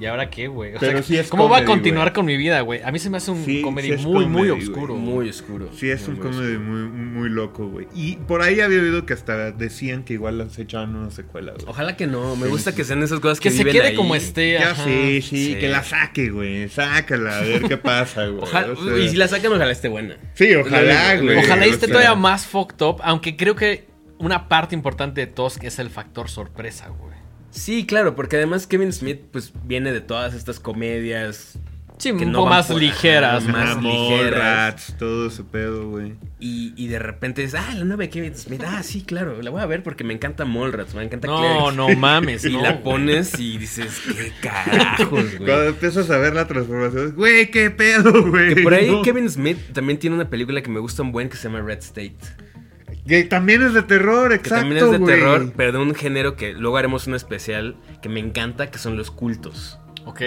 S1: ¿y ahora qué, güey? O
S2: Pero
S1: sea,
S2: sí es
S1: ¿cómo va a continuar con mi vida, güey? A mí se me hace un
S2: Sí,
S1: comedy
S2: sí
S1: muy, muy
S2: comedy,
S1: oscuro.
S3: Muy oscuro.
S2: Sí, es un
S3: Muy, muy
S2: comedy muy, muy loco, güey. Y por ahí había oído que hasta decían que igual se echaban una secuela, güey.
S3: Ojalá que no. Me gusta que sean esas cosas
S1: Que
S3: que,
S1: se quede
S3: ahí.
S1: como esté.
S2: Ya
S1: ajá.
S2: sí, sí,
S3: Sí.
S2: que la saque, güey. Sácala, a ver qué pasa, güey.
S3: Ojalá-
S2: O sea,
S3: y si la sacan, ojalá esté buena.
S2: Sí, ojalá, güey.
S1: Ojalá esté todavía más fucked up, aunque creo que una parte importante de Tusk es el factor sorpresa, güey.
S3: Sí, claro, porque además Kevin Smith pues viene de todas estas comedias
S1: Sí,
S3: Que
S1: un
S3: no
S1: poco
S3: van
S1: más
S3: por-
S1: ligeras.
S2: Más
S1: ¿no?
S3: ligeras.
S2: Rats, todo ese pedo, güey.
S3: y, y de repente es, ah, la nueva de Kevin Smith, ah, sí, claro, la voy a ver porque me encanta Mallrats, me encanta
S1: No,
S3: Clerks.
S1: no mames.
S3: Y
S1: no,
S3: la pones y dices, qué carajos,
S2: Cuando
S3: güey.
S2: empiezas a ver la transformación, güey, qué pedo, güey.
S3: Que por ahí
S2: No.
S3: Kevin Smith también tiene una película que me gusta un buen que se llama Red State.
S2: Que también es de terror,
S3: Que
S2: exacto,
S3: también es de
S2: güey.
S3: terror, pero de un género que luego haremos un especial que me encanta, que son los cultos.
S1: Ok,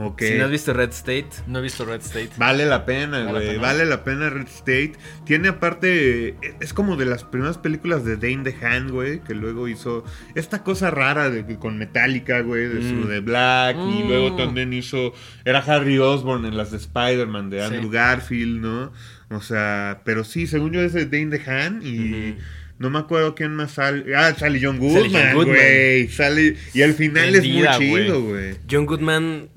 S2: Ok.
S3: Si no has visto Red State,
S1: no he visto Red State.
S2: Vale la pena,
S1: Vale la
S2: güey.
S1: pena.
S2: Vale la pena Red State. Tiene aparte. Es como de las primeras películas de Dane DeHaan, güey. Que luego hizo esta cosa rara de, con Metallica, güey. De su
S3: Mm.
S2: de Black. Y
S1: Mm.
S2: luego también hizo. Era Harry Osborn en las de Spider-Man de
S1: Sí.
S2: Andrew Garfield, ¿no? O sea, pero sí, según yo es de Dane DeHaan. Y. No me acuerdo quién más sale. Ah, sale John Goodman, güey. Sale. Y al final
S1: Vendida,
S2: es muy chido, güey.
S3: John Goodman,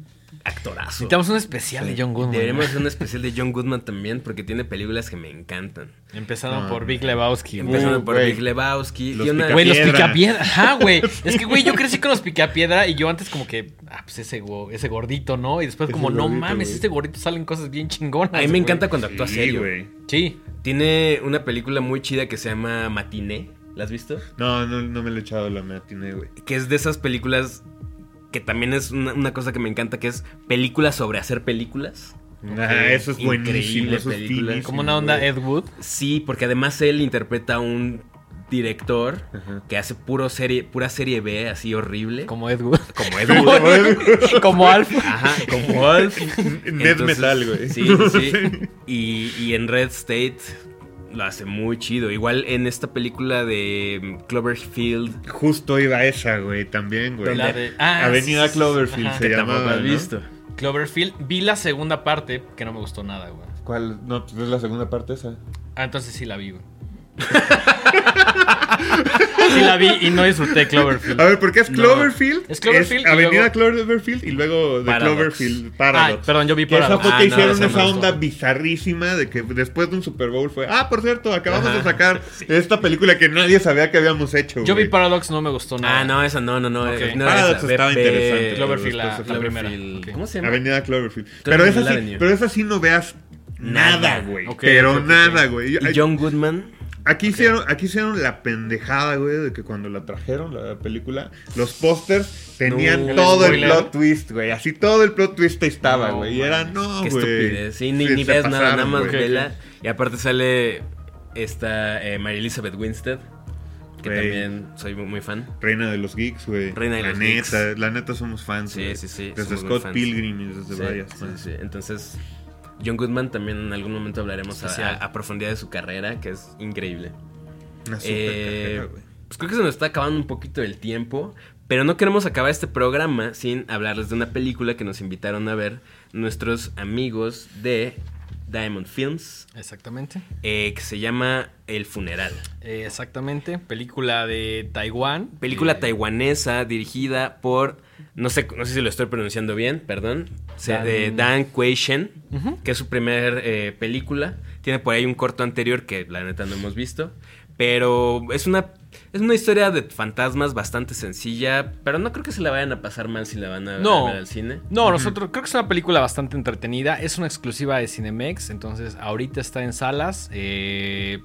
S3: actorazo.
S1: Necesitamos un especial de John Goodman.
S3: Deberíamos hacer un especial de John Goodman también porque tiene películas que me encantan.
S1: Empezando
S2: No,
S1: por. Big Lebowski.
S3: Empezando
S2: Uh,
S3: por
S2: güey.
S3: Big Lebowski.
S2: Los
S3: y una-
S1: Güey, los
S2: Picapiedra.
S1: Ajá, güey. Es que, güey, yo crecí con los picapiedra y yo antes como que, ah, pues ese, ese gordito, ¿no? Y después
S2: Ese
S1: como, no
S2: gordito,
S1: mames, este gordito salen cosas bien chingonas.
S3: A mí me encanta cuando actúa
S2: Sí,
S3: serio.
S2: güey.
S1: Sí.
S3: Tiene una película muy chida que se llama Matiné. ¿La has visto?
S2: No, no, no me lo he echado la matiné, güey.
S3: Que es de esas películas que también es una, una cosa que me encanta, que es películas sobre hacer películas.
S2: Ah, eso es buenísimo.
S3: Increíble
S2: Eso es
S1: Como una onda. Ed Wood.
S3: Sí, porque además él interpreta a un director
S2: Ajá.
S3: que hace puro serie, pura serie B, así horrible.
S1: Como Ed Wood.
S3: Como Ed Wood.
S1: como Alf.
S3: Ajá, como Alf.
S2: Net
S3: Entonces,
S2: metal, güey.
S3: Sí, sí, sí. Y, y en Red State lo hace muy chido. Igual en esta película de mm, Cloverfield,
S2: Justo iba a esa, güey, también, güey.
S1: La de- ah,
S2: Avenida
S1: sí,
S2: Cloverfield
S1: ajá.
S2: se
S3: que tampoco
S2: llamaba,
S3: has
S2: ¿no?
S3: visto.
S1: Cloverfield. Vi la segunda parte que no me gustó nada, güey.
S2: ¿Cuál? No, pues es la segunda parte esa.
S1: Ah, entonces sí la vi, güey. sí la vi y no disfruté Cloverfield.
S2: A ver, ¿por qué es
S3: No.
S2: Cloverfield?
S1: Es Cloverfield
S2: Avenida
S1: luego-
S2: Cloverfield y luego de
S3: Paradox.
S2: Cloverfield
S1: Ah,
S2: Paradox.
S1: perdón, yo vi
S2: Que esa
S1: Paradox.
S2: fue
S3: Ah,
S2: que
S3: no,
S2: hicieron
S3: esa
S2: esa onda bizarrísima de que después de un Super Bowl fue, ah, por cierto, acabamos
S3: Ajá.
S2: de sacar esta película que nadie sabía que habíamos hecho.
S1: Yo vi. Paradox, no me gustó nada.
S3: Ah, no, esa no, no, no. No
S2: Paradox
S3: esa.
S2: Estaba interesante.
S1: Cloverfield, la, primera.
S3: ¿Cómo se llama?
S2: Avenida Cloverfield. Pero esa, sí, pero esa sí no veas nada, güey. Pero nada, güey.
S3: Y John Goodman.
S2: Aquí, hicieron, aquí hicieron la pendejada, güey, de que cuando la trajeron, la película, los pósters tenían
S3: No.
S2: todo el, plot twist, güey. Así todo el plot twist ahí estaba,
S1: No,
S2: güey. y era, no,
S3: Qué
S2: güey.
S3: estupidez. Sí, ni,
S2: Sí,
S3: ni ves nada,
S2: pasaron,
S3: nada más vela. Y aparte sale esta eh, Mary Elizabeth Winstead. Que
S2: Güey.
S3: también soy muy, muy fan.
S2: Reina de los geeks, güey.
S3: Reina de
S2: la
S3: los
S2: neta,
S3: geeks.
S2: La neta somos fans,
S3: Sí,
S2: güey.
S3: sí, sí,
S2: Desde Scott. Pilgrim y desde
S3: Sí,
S2: varias
S3: sí, sí. Entonces, John Goodman también en algún momento hablaremos a,
S1: Especial.
S3: a- a profundidad de su carrera, que es increíble.
S2: Una super
S3: Eh,
S2: carrera,
S3: pues creo que se nos está acabando un poquito el tiempo, pero no queremos acabar este programa sin hablarles de una película que nos invitaron a ver nuestros amigos de Diamond Films,
S1: Exactamente.
S3: eh, que se llama El Funeral.
S1: Eh, exactamente. Película de Taiwán.
S3: Película
S1: Eh,
S3: taiwanesa dirigida por, no sé, no sé si lo estoy pronunciando bien, perdón, se-
S1: Dan-
S3: de Dan Kuei Shen,
S1: Ujú.
S3: que es su primer eh, película. Tiene por ahí un corto anterior que la neta no hemos visto. Pero es una, es una historia de fantasmas bastante sencilla. Pero no creo que se la vayan a pasar mal si la van a,
S1: No.
S3: a ver al cine.
S1: No, nosotros creo que es una película bastante entretenida. Es una exclusiva de Cinemex, entonces ahorita está en salas. eh,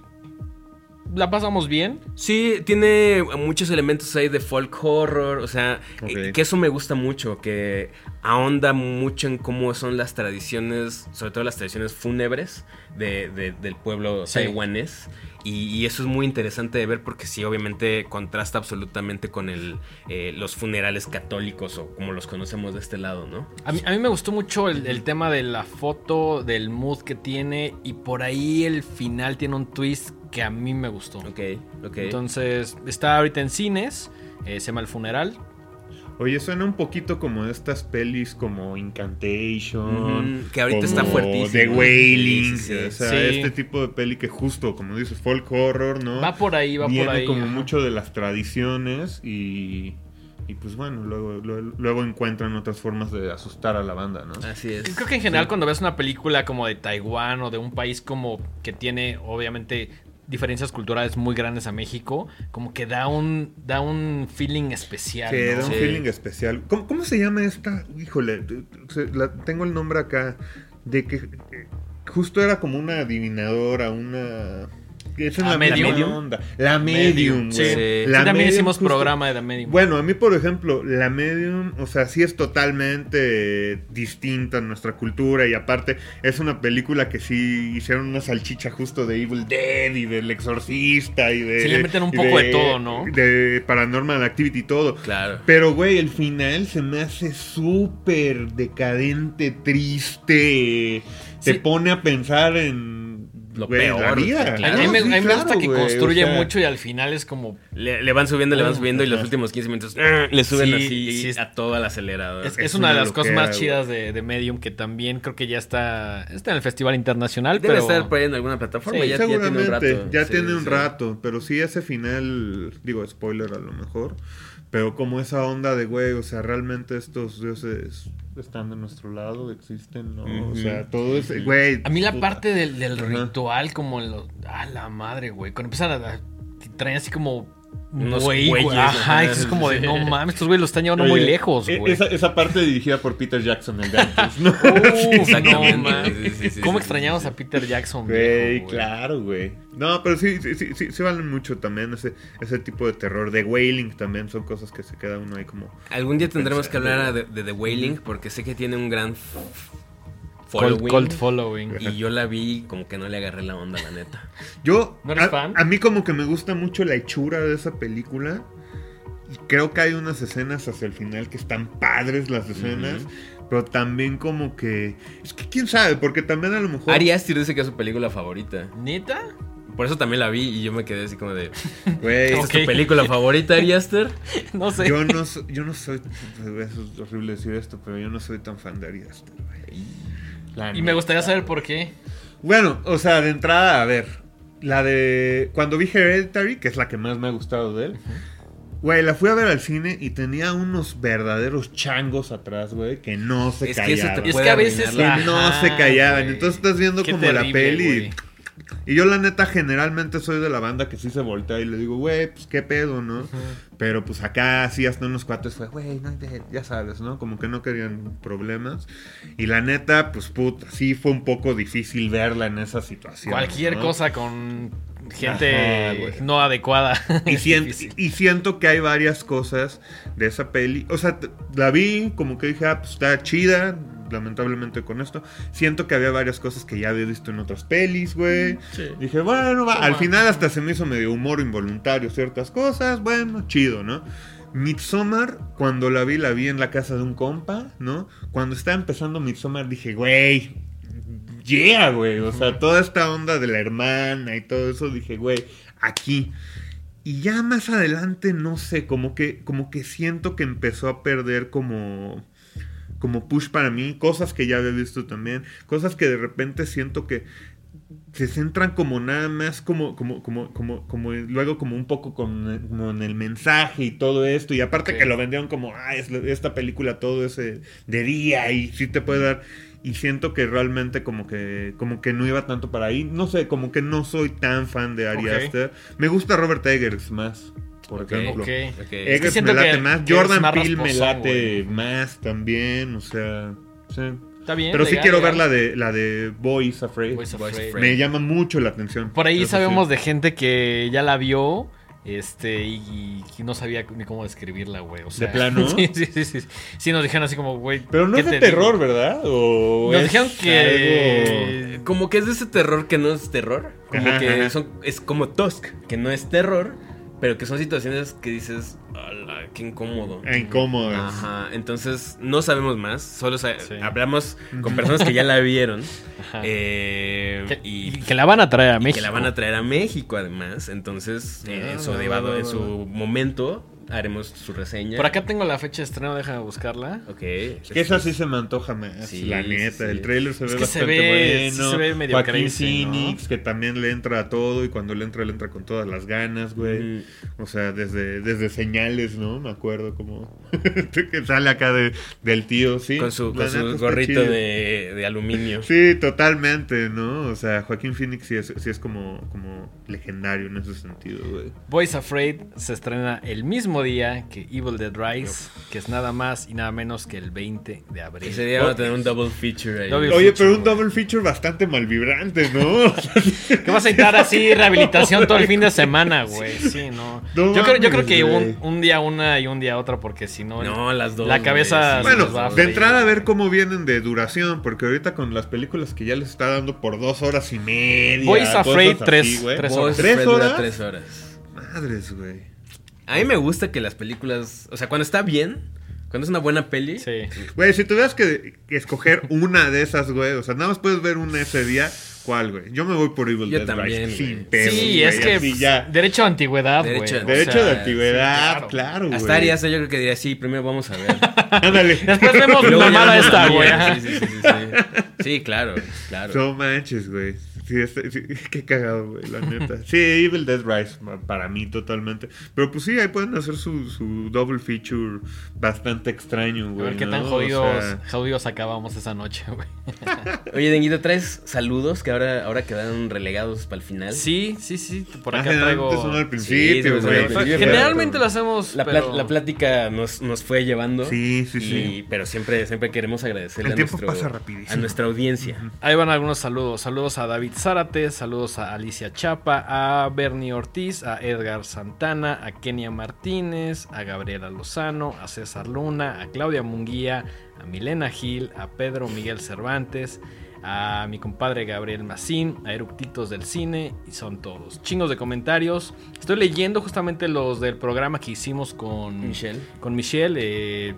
S1: la pasamos bien.
S3: Sí, tiene muchos elementos ahí de folk horror, o sea, eh, que eso me gusta mucho, que ahonda mucho en cómo son las tradiciones, sobre todo las tradiciones fúnebres de- de- del pueblo
S1: Sí.
S3: taiwanés. Y, y eso es muy interesante de ver porque sí, obviamente contrasta absolutamente con el, eh, los funerales católicos o como los conocemos de este lado, ¿no?
S1: A mí, a mí me gustó mucho el, el tema de la foto, del mood que tiene y por ahí el final tiene un twist que a mí me gustó.
S3: Ok, ok.
S1: Entonces está ahorita en cines, eh, se llama El Funeral.
S2: Oye, suena un poquito como de estas pelis como Incantation.
S3: Que ahorita
S2: como
S3: está fuertísimo.
S2: The Wailing.
S3: Sí, sí, sí.
S2: O sea,
S1: Sí.
S2: este tipo de peli que justo, como dices, folk horror, ¿no?
S1: Va por ahí, va
S2: Viene
S1: por ahí.
S2: como
S1: ajá.
S2: mucho de las tradiciones y. Y pues bueno, luego, luego, luego encuentran otras formas de asustar a la banda, ¿no?
S3: Así es.
S1: Creo que en general cuando ves una película como de Taiwán o de un país como que tiene obviamente diferencias culturales muy grandes a México, como que da un da un feeling especial.
S2: Que
S1: ¿no?
S2: da un
S3: Sí.
S2: feeling especial. ¿Cómo, cómo se llama esta? Híjole, la- tengo el nombre acá. De que eh, justo era como una adivinadora, una. Esa es la
S1: Medium.
S2: misma onda. La Medium,
S1: Sí.
S3: Sí.
S1: Sí,
S2: La
S1: también
S2: Medium
S1: hicimos
S2: justo-
S1: programa de The Medium.
S2: Bueno, a mí, por ejemplo, la Medium, o sea, sí es totalmente distinta en nuestra cultura y aparte es una película que sí hicieron una salchicha justo de Evil Dead y del Exorcista y de...
S1: Sí, le meten un poco de todo, ¿no?
S2: De Paranormal Activity y todo.
S3: Claro.
S2: Pero, güey, el final se me hace súper decadente, triste. Te
S1: Sí.
S2: pone a pensar en
S3: Lo
S2: güey, la
S3: peor,
S2: vida.
S1: a
S3: claro.
S1: mí me,
S2: Sí,
S1: a mí me gusta que
S2: güey,
S1: construye
S2: o sea,
S1: mucho y al final es como
S3: Le, le van subiendo, le van
S2: Uh,
S3: subiendo y los últimos 15 minutos ¡ah! le suben
S1: Sí,
S3: así
S1: sí
S3: a todo el acelerador.
S1: es,
S2: Es
S1: es una de las cosas más chidas de, de Medium que también creo que ya está está en el Festival Internacional,
S3: Debe
S1: pero
S3: estar por ahí en alguna plataforma.
S1: Sí,
S3: ya, ya tiene un
S2: Seguramente,
S3: rato.
S2: ya
S3: Sí,
S2: tiene un
S3: sí.
S2: rato, pero sí ese final, digo spoiler a lo mejor, pero como esa onda de güey, o sea, realmente estos dioses están de nuestro lado, existen, ¿no? O sea, todo ese, güey.
S1: A mí la
S2: puta.
S1: parte del, del ritual, como en los. A la madre, güey. Cuando empiezan a. a- traen así como.
S3: Unos
S1: güey, güey,
S3: güeyes,
S1: Ajá,
S3: ajá,
S1: y es como de no mames, estos güeyes lo están llevando
S2: Oye,
S1: muy lejos,
S2: e-
S1: güey.
S2: Esa, esa parte dirigida por Peter Jackson, el de antes, ¿no?
S1: Uf, no, man.
S3: Sí, sí, sí,
S1: ¿Cómo
S3: sí,
S1: extrañamos
S3: sí,
S1: a Peter Jackson,
S2: Güey,
S1: viejo, güey?
S2: claro, güey. No, pero sí, sí, sí, sí, sí valen mucho también ese, ese tipo de terror. De Wailing también son cosas que se queda uno ahí como...
S3: Algún día tendremos que hablar de, de The Wailing porque sé que tiene un gran
S1: Cold,
S3: following.
S1: cold following.
S3: Y yo la vi como que no le agarré la onda, la neta.
S2: Yo,
S1: ¿No eres
S2: a,
S1: fan?
S2: a mí como que me gusta mucho la hechura de esa película. Y creo que hay unas escenas hacia el final que están padres las escenas. Pero también como que... Es que quién sabe, porque también a lo mejor...
S3: Ari Aster dice que es su película favorita.
S1: ¿Neta?
S3: Por eso también la vi y yo me quedé así como de...
S2: Güey,
S3: ¿Esta
S1: Ok.
S3: es tu película favorita, Ari Aster?
S1: No sé.
S2: yo no, so- yo no soy... Eso es horrible decir esto, pero yo no soy tan fan de Ari Aster, güey. La
S1: Y me gustaría saber por qué.
S2: Bueno, o sea, de entrada, a ver. La de. Cuando vi Hereditary, que es la que más me ha gustado de él. Güey, la fui a ver al cine y tenía unos verdaderos changos atrás, güey, que no se
S3: Es que eso te
S2: callaban.
S1: Es que a veces
S2: que no se callaban. Entonces estás viendo
S1: Qué
S2: como la peli.
S1: güey.
S2: Y yo la neta generalmente soy de la banda que sí se voltea y le digo, güey, pues qué pedo, ¿no? Pero pues acá sí hasta unos cuates fue, güey, no, ya- ya sabes, ¿no? Como que no querían problemas. Y la neta, pues puta, sí fue un poco difícil verla en esa situación.
S1: Cualquier
S2: ¿no?
S1: cosa con gente
S2: Ajá,
S1: no adecuada.
S2: Y,
S1: es
S2: sien-
S1: difícil.
S2: y siento que hay varias cosas de esa peli. O sea, la vi, como que dije, ah, pues está chida. Lamentablemente con esto. Siento que había varias cosas que ya había visto en otras pelis, güey. Dije, bueno, va. Al
S1: Toma.
S2: final hasta se me hizo medio humor involuntario ciertas cosas. Bueno, chido, ¿no? Midsommar, cuando la vi, la vi en la casa de un compa, ¿no? Cuando estaba empezando Midsommar dije, güey, yeah, güey. O sea, toda esta onda de la hermana y todo eso, dije, güey, aquí. Y ya más adelante, no sé, como que, como que siento que empezó a perder como, como push para mí, cosas que ya había visto también, cosas que de repente siento que se centran como nada más como como como como como luego como un poco con, como en el mensaje y todo esto y aparte que lo vendieron como ah es esta película todo ese de día y sí te puede dar y siento que realmente como que como que no iba tanto para ahí. No sé como que no soy tan fan de Ari. Aster. Me gusta Robert Eggers más por
S3: Ok.
S2: ejemplo. Eggers
S1: que
S2: me late
S1: que-
S2: más Jordan
S1: más
S2: Peele me late más también o sea sí.
S1: Está bien.
S2: pero sí quiero
S1: legal.
S2: ver la de la de Boys Afraid
S1: Boys
S3: Boys
S1: Afraid.
S2: Me llama mucho la atención.
S1: Por ahí sabemos
S2: sí.
S1: de gente que ya la vio. Este, y, y no sabía ni cómo describirla, güey. O sea,
S2: plano?
S1: Sí, sí, sí, sí. Sí, nos dijeron así como, güey.
S2: Pero no
S1: ¿qué
S2: es de
S1: te digo?
S2: terror, ¿verdad? O
S1: Nos dijeron que.
S2: algo-
S3: Como que es de ese terror que no es terror. Como
S2: Ajá,
S3: que
S2: ajá.
S3: son, es como Tusk, que no es terror, pero que son situaciones que dices, ¡Hala, qué incómodo!
S2: Incómodas.
S3: Ajá, entonces no sabemos más, solo
S1: Sí.
S3: hablamos con personas que ya la vieron
S1: Ajá.
S3: eh,
S1: que,
S3: y,
S1: y que la van a traer a México.
S3: que la van a traer a México además, entonces eh, en, su
S2: Ah,
S3: debado-
S2: va, va,
S3: en su momento haremos su reseña.
S1: Por acá tengo la fecha de estreno, déjame buscarla.
S3: Ok.
S2: Es que esa sí se me antoja más,
S3: Sí,
S2: la neta.
S3: sí.
S2: El trailer se
S1: Es
S2: ve
S1: que se
S2: bastante
S1: ve-
S2: bueno.
S1: se ve medio
S2: Joaquín
S1: crazy, ¿no?
S2: Phoenix, que también le entra a todo y cuando le entra, le entra con todas las ganas, güey. O sea, desde, desde señales, ¿no? Me acuerdo como que sale acá de, del tío, sí.
S3: Con su, con su gorrito de, de aluminio.
S2: Sí, totalmente, ¿no? O sea, Joaquín Phoenix sí es, sí es como, como legendario en ese sentido, güey.
S1: Boys Afraid se estrena el mismo día que Evil Dead Rise, que es nada más y nada menos que el 20 de abril.
S3: Ese día va a tener un double feature ahí.
S1: Double
S2: Oye,
S1: feature,
S2: pero un double feature bastante malvibrante, ¿no?
S1: Que vas a necesitar así rehabilitación todo el fin de semana, güey. Sí, no.
S2: No
S1: yo, creo, yo creo que un, un día una y un día otra, porque si no.
S3: No, las dos.
S1: La cabeza
S2: Bueno,
S1: nos va a
S2: de entrada a ver cómo vienen de duración, porque ahorita con las películas que ya les está dando por dos horas y media.
S1: Boys Afraid,
S2: así,
S1: tres-
S2: güey.
S1: tres
S3: Boys
S1: horas.
S2: ¿Tres
S3: Afraid dura
S2: horas?
S3: tres horas.
S2: Madres, güey.
S3: A mí me gusta que las películas. O sea, cuando está bien, cuando es una buena peli.
S1: Sí.
S2: Güey, si tuvieras que, que escoger una de esas, güey, o sea, nada más puedes ver una ese día, ¿cuál, güey? Yo me voy por Evil
S3: Yo
S2: Dead
S3: también,
S2: Rise, sin pedos,
S1: sí,
S2: güey,
S1: es que
S2: ya.
S1: derecho a antigüedad, güey.
S3: Derecho-
S1: o
S2: Derecho
S1: sea,
S2: de antigüedad,
S1: sí,
S2: claro, güey.
S3: Hasta yo creo que diría, sí, primero vamos a ver.
S2: Ándale.
S1: Después vemos mamada
S3: vamos
S1: esta, güey.
S3: sí, sí, sí, sí. Sí, claro, claro.
S2: No manches, güey. Sí, este- sí, qué cagado, güey, la neta. Sí, Evil Dead Rise, para mí totalmente. Pero pues sí, ahí pueden hacer su, su double feature bastante extraño,
S1: A
S2: güey.
S1: ver qué
S2: ¿no?
S1: tan
S2: O
S1: jodidos,
S2: sea,
S1: jodidos acabamos esa noche, güey.
S3: Oye, Denguito, ¿traes saludos que ahora, ahora quedaron relegados para el final?
S1: Sí, sí, sí. Por
S2: ah,
S1: acá
S2: generalmente
S1: traigo.
S2: son al principio,
S3: sí,
S2: güey.
S1: Generalmente lo hacemos.
S3: La,
S1: pero...
S3: la plática nos, nos fue llevando.
S2: Sí, sí,
S3: y-
S2: sí.
S3: Pero siempre, siempre queremos agradecerle
S2: El
S3: a,
S2: tiempo
S3: nuestro-
S2: pasa rapidísimo.
S3: a nuestra audiencia.
S1: Ahí van algunos saludos. Saludos a David Zárate, saludos a Alicia Chapa, a Bernie Ortiz, a Edgar Santana, a Kenia Martínez, a Gabriela Lozano, a César Luna, a Claudia Munguía, a Milena Gil, a Pedro Miguel Cervantes, a mi compadre Gabriel Macín, a Eructitos del Cine, y son todos. Chingos de comentarios. Estoy leyendo justamente los del programa que hicimos con
S3: Michelle.
S1: Con Michelle, eh,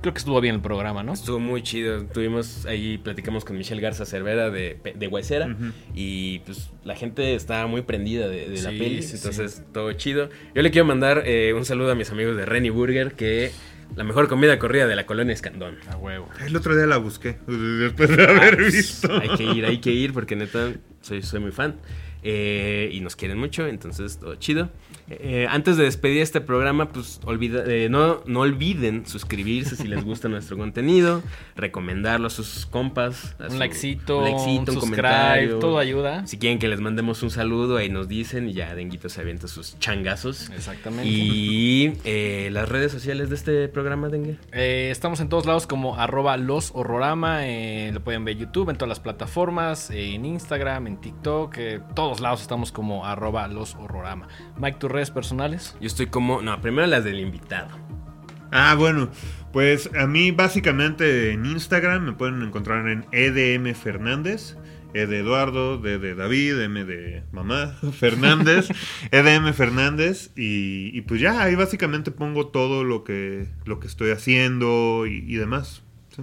S1: creo que estuvo bien el programa, ¿no?
S3: Estuvo muy chido. Tuvimos ahí, platicamos con Michelle Garza Cervera de, de Huesera. Y pues la gente estaba muy prendida de, de la peli.
S1: sí,
S3: entonces, todo chido. Yo le quiero mandar eh, un saludo a mis amigos de Renny Burger, que la mejor comida corrida de la colonia Escandón.
S1: A huevo.
S2: El otro día la busqué, después de haber
S3: Ah,
S2: visto.
S3: Hay que ir, hay que ir, porque neta, soy, soy muy fan. Eh, y nos quieren mucho, entonces todo chido. Eh, antes de despedir este programa, pues olvida, eh, no, no olviden suscribirse si les gusta nuestro contenido, recomendarlo a sus compas. a
S1: Un
S3: su-
S1: likecito,
S3: un, likecito, un
S1: subscribe,
S3: comentario.
S1: todo ayuda.
S3: Si quieren que les mandemos un saludo, ahí nos dicen y ya Denguito se avienta sus changazos.
S1: Exactamente.
S3: Y eh, las redes sociales de este programa, Dengue.
S1: Estamos en todos lados como arroba los horrorama. lo pueden ver en YouTube, en todas las plataformas, en Instagram, en TikTok. todos lados estamos como arroba los horrorama. Mike, tus redes personales.
S3: Yo estoy como. No, primero las del invitado.
S2: Ah, bueno, pues a mí básicamente en Instagram me pueden encontrar en EDM Fernández. E de Eduardo, D de David, M de mamá, Fernández, EDM Fernández y, y pues ya ahí básicamente pongo todo lo que, lo que estoy haciendo y, y demás. ¿sí?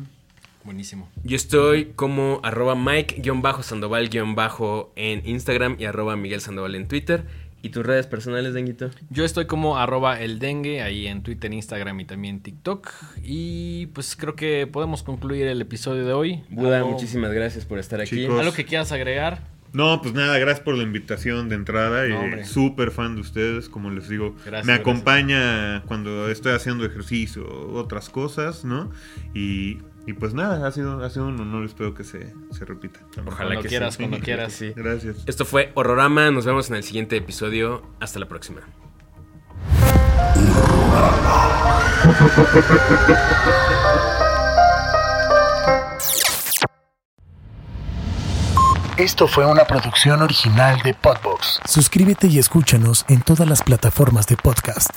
S1: Buenísimo.
S3: Yo estoy como arroba Mike-Sandoval- en Instagram y arroba Miguel Sandoval en Twitter. ¿Y tus redes personales, Denguito?
S1: Yo estoy como arroba el dengue ahí en Twitter, Instagram y también TikTok. Y pues creo que podemos concluir el episodio de hoy.
S3: Buda,
S1: Algo-
S3: muchísimas gracias por estar aquí.
S2: Chicos.
S1: ¿Algo que quieras agregar?
S2: No, pues nada, gracias por la invitación de entrada.
S1: No,
S2: y
S1: hombre.
S2: súper fan de ustedes, como les digo.
S1: Gracias,
S2: me
S1: gracias.
S2: acompaña cuando estoy haciendo ejercicio, otras cosas, ¿no? Y, y pues nada, ha sido, ha sido un honor, espero que se, se repita.
S3: Ojalá
S1: Cuando
S3: que
S1: quieras,
S3: sí.
S1: cuando quieras.
S3: sí.
S2: Gracias.
S3: Esto fue Horrorama. Nos vemos en el siguiente episodio. Hasta la próxima.
S5: Esto fue una producción original de Podbox. Suscríbete y escúchanos en todas las plataformas de podcast.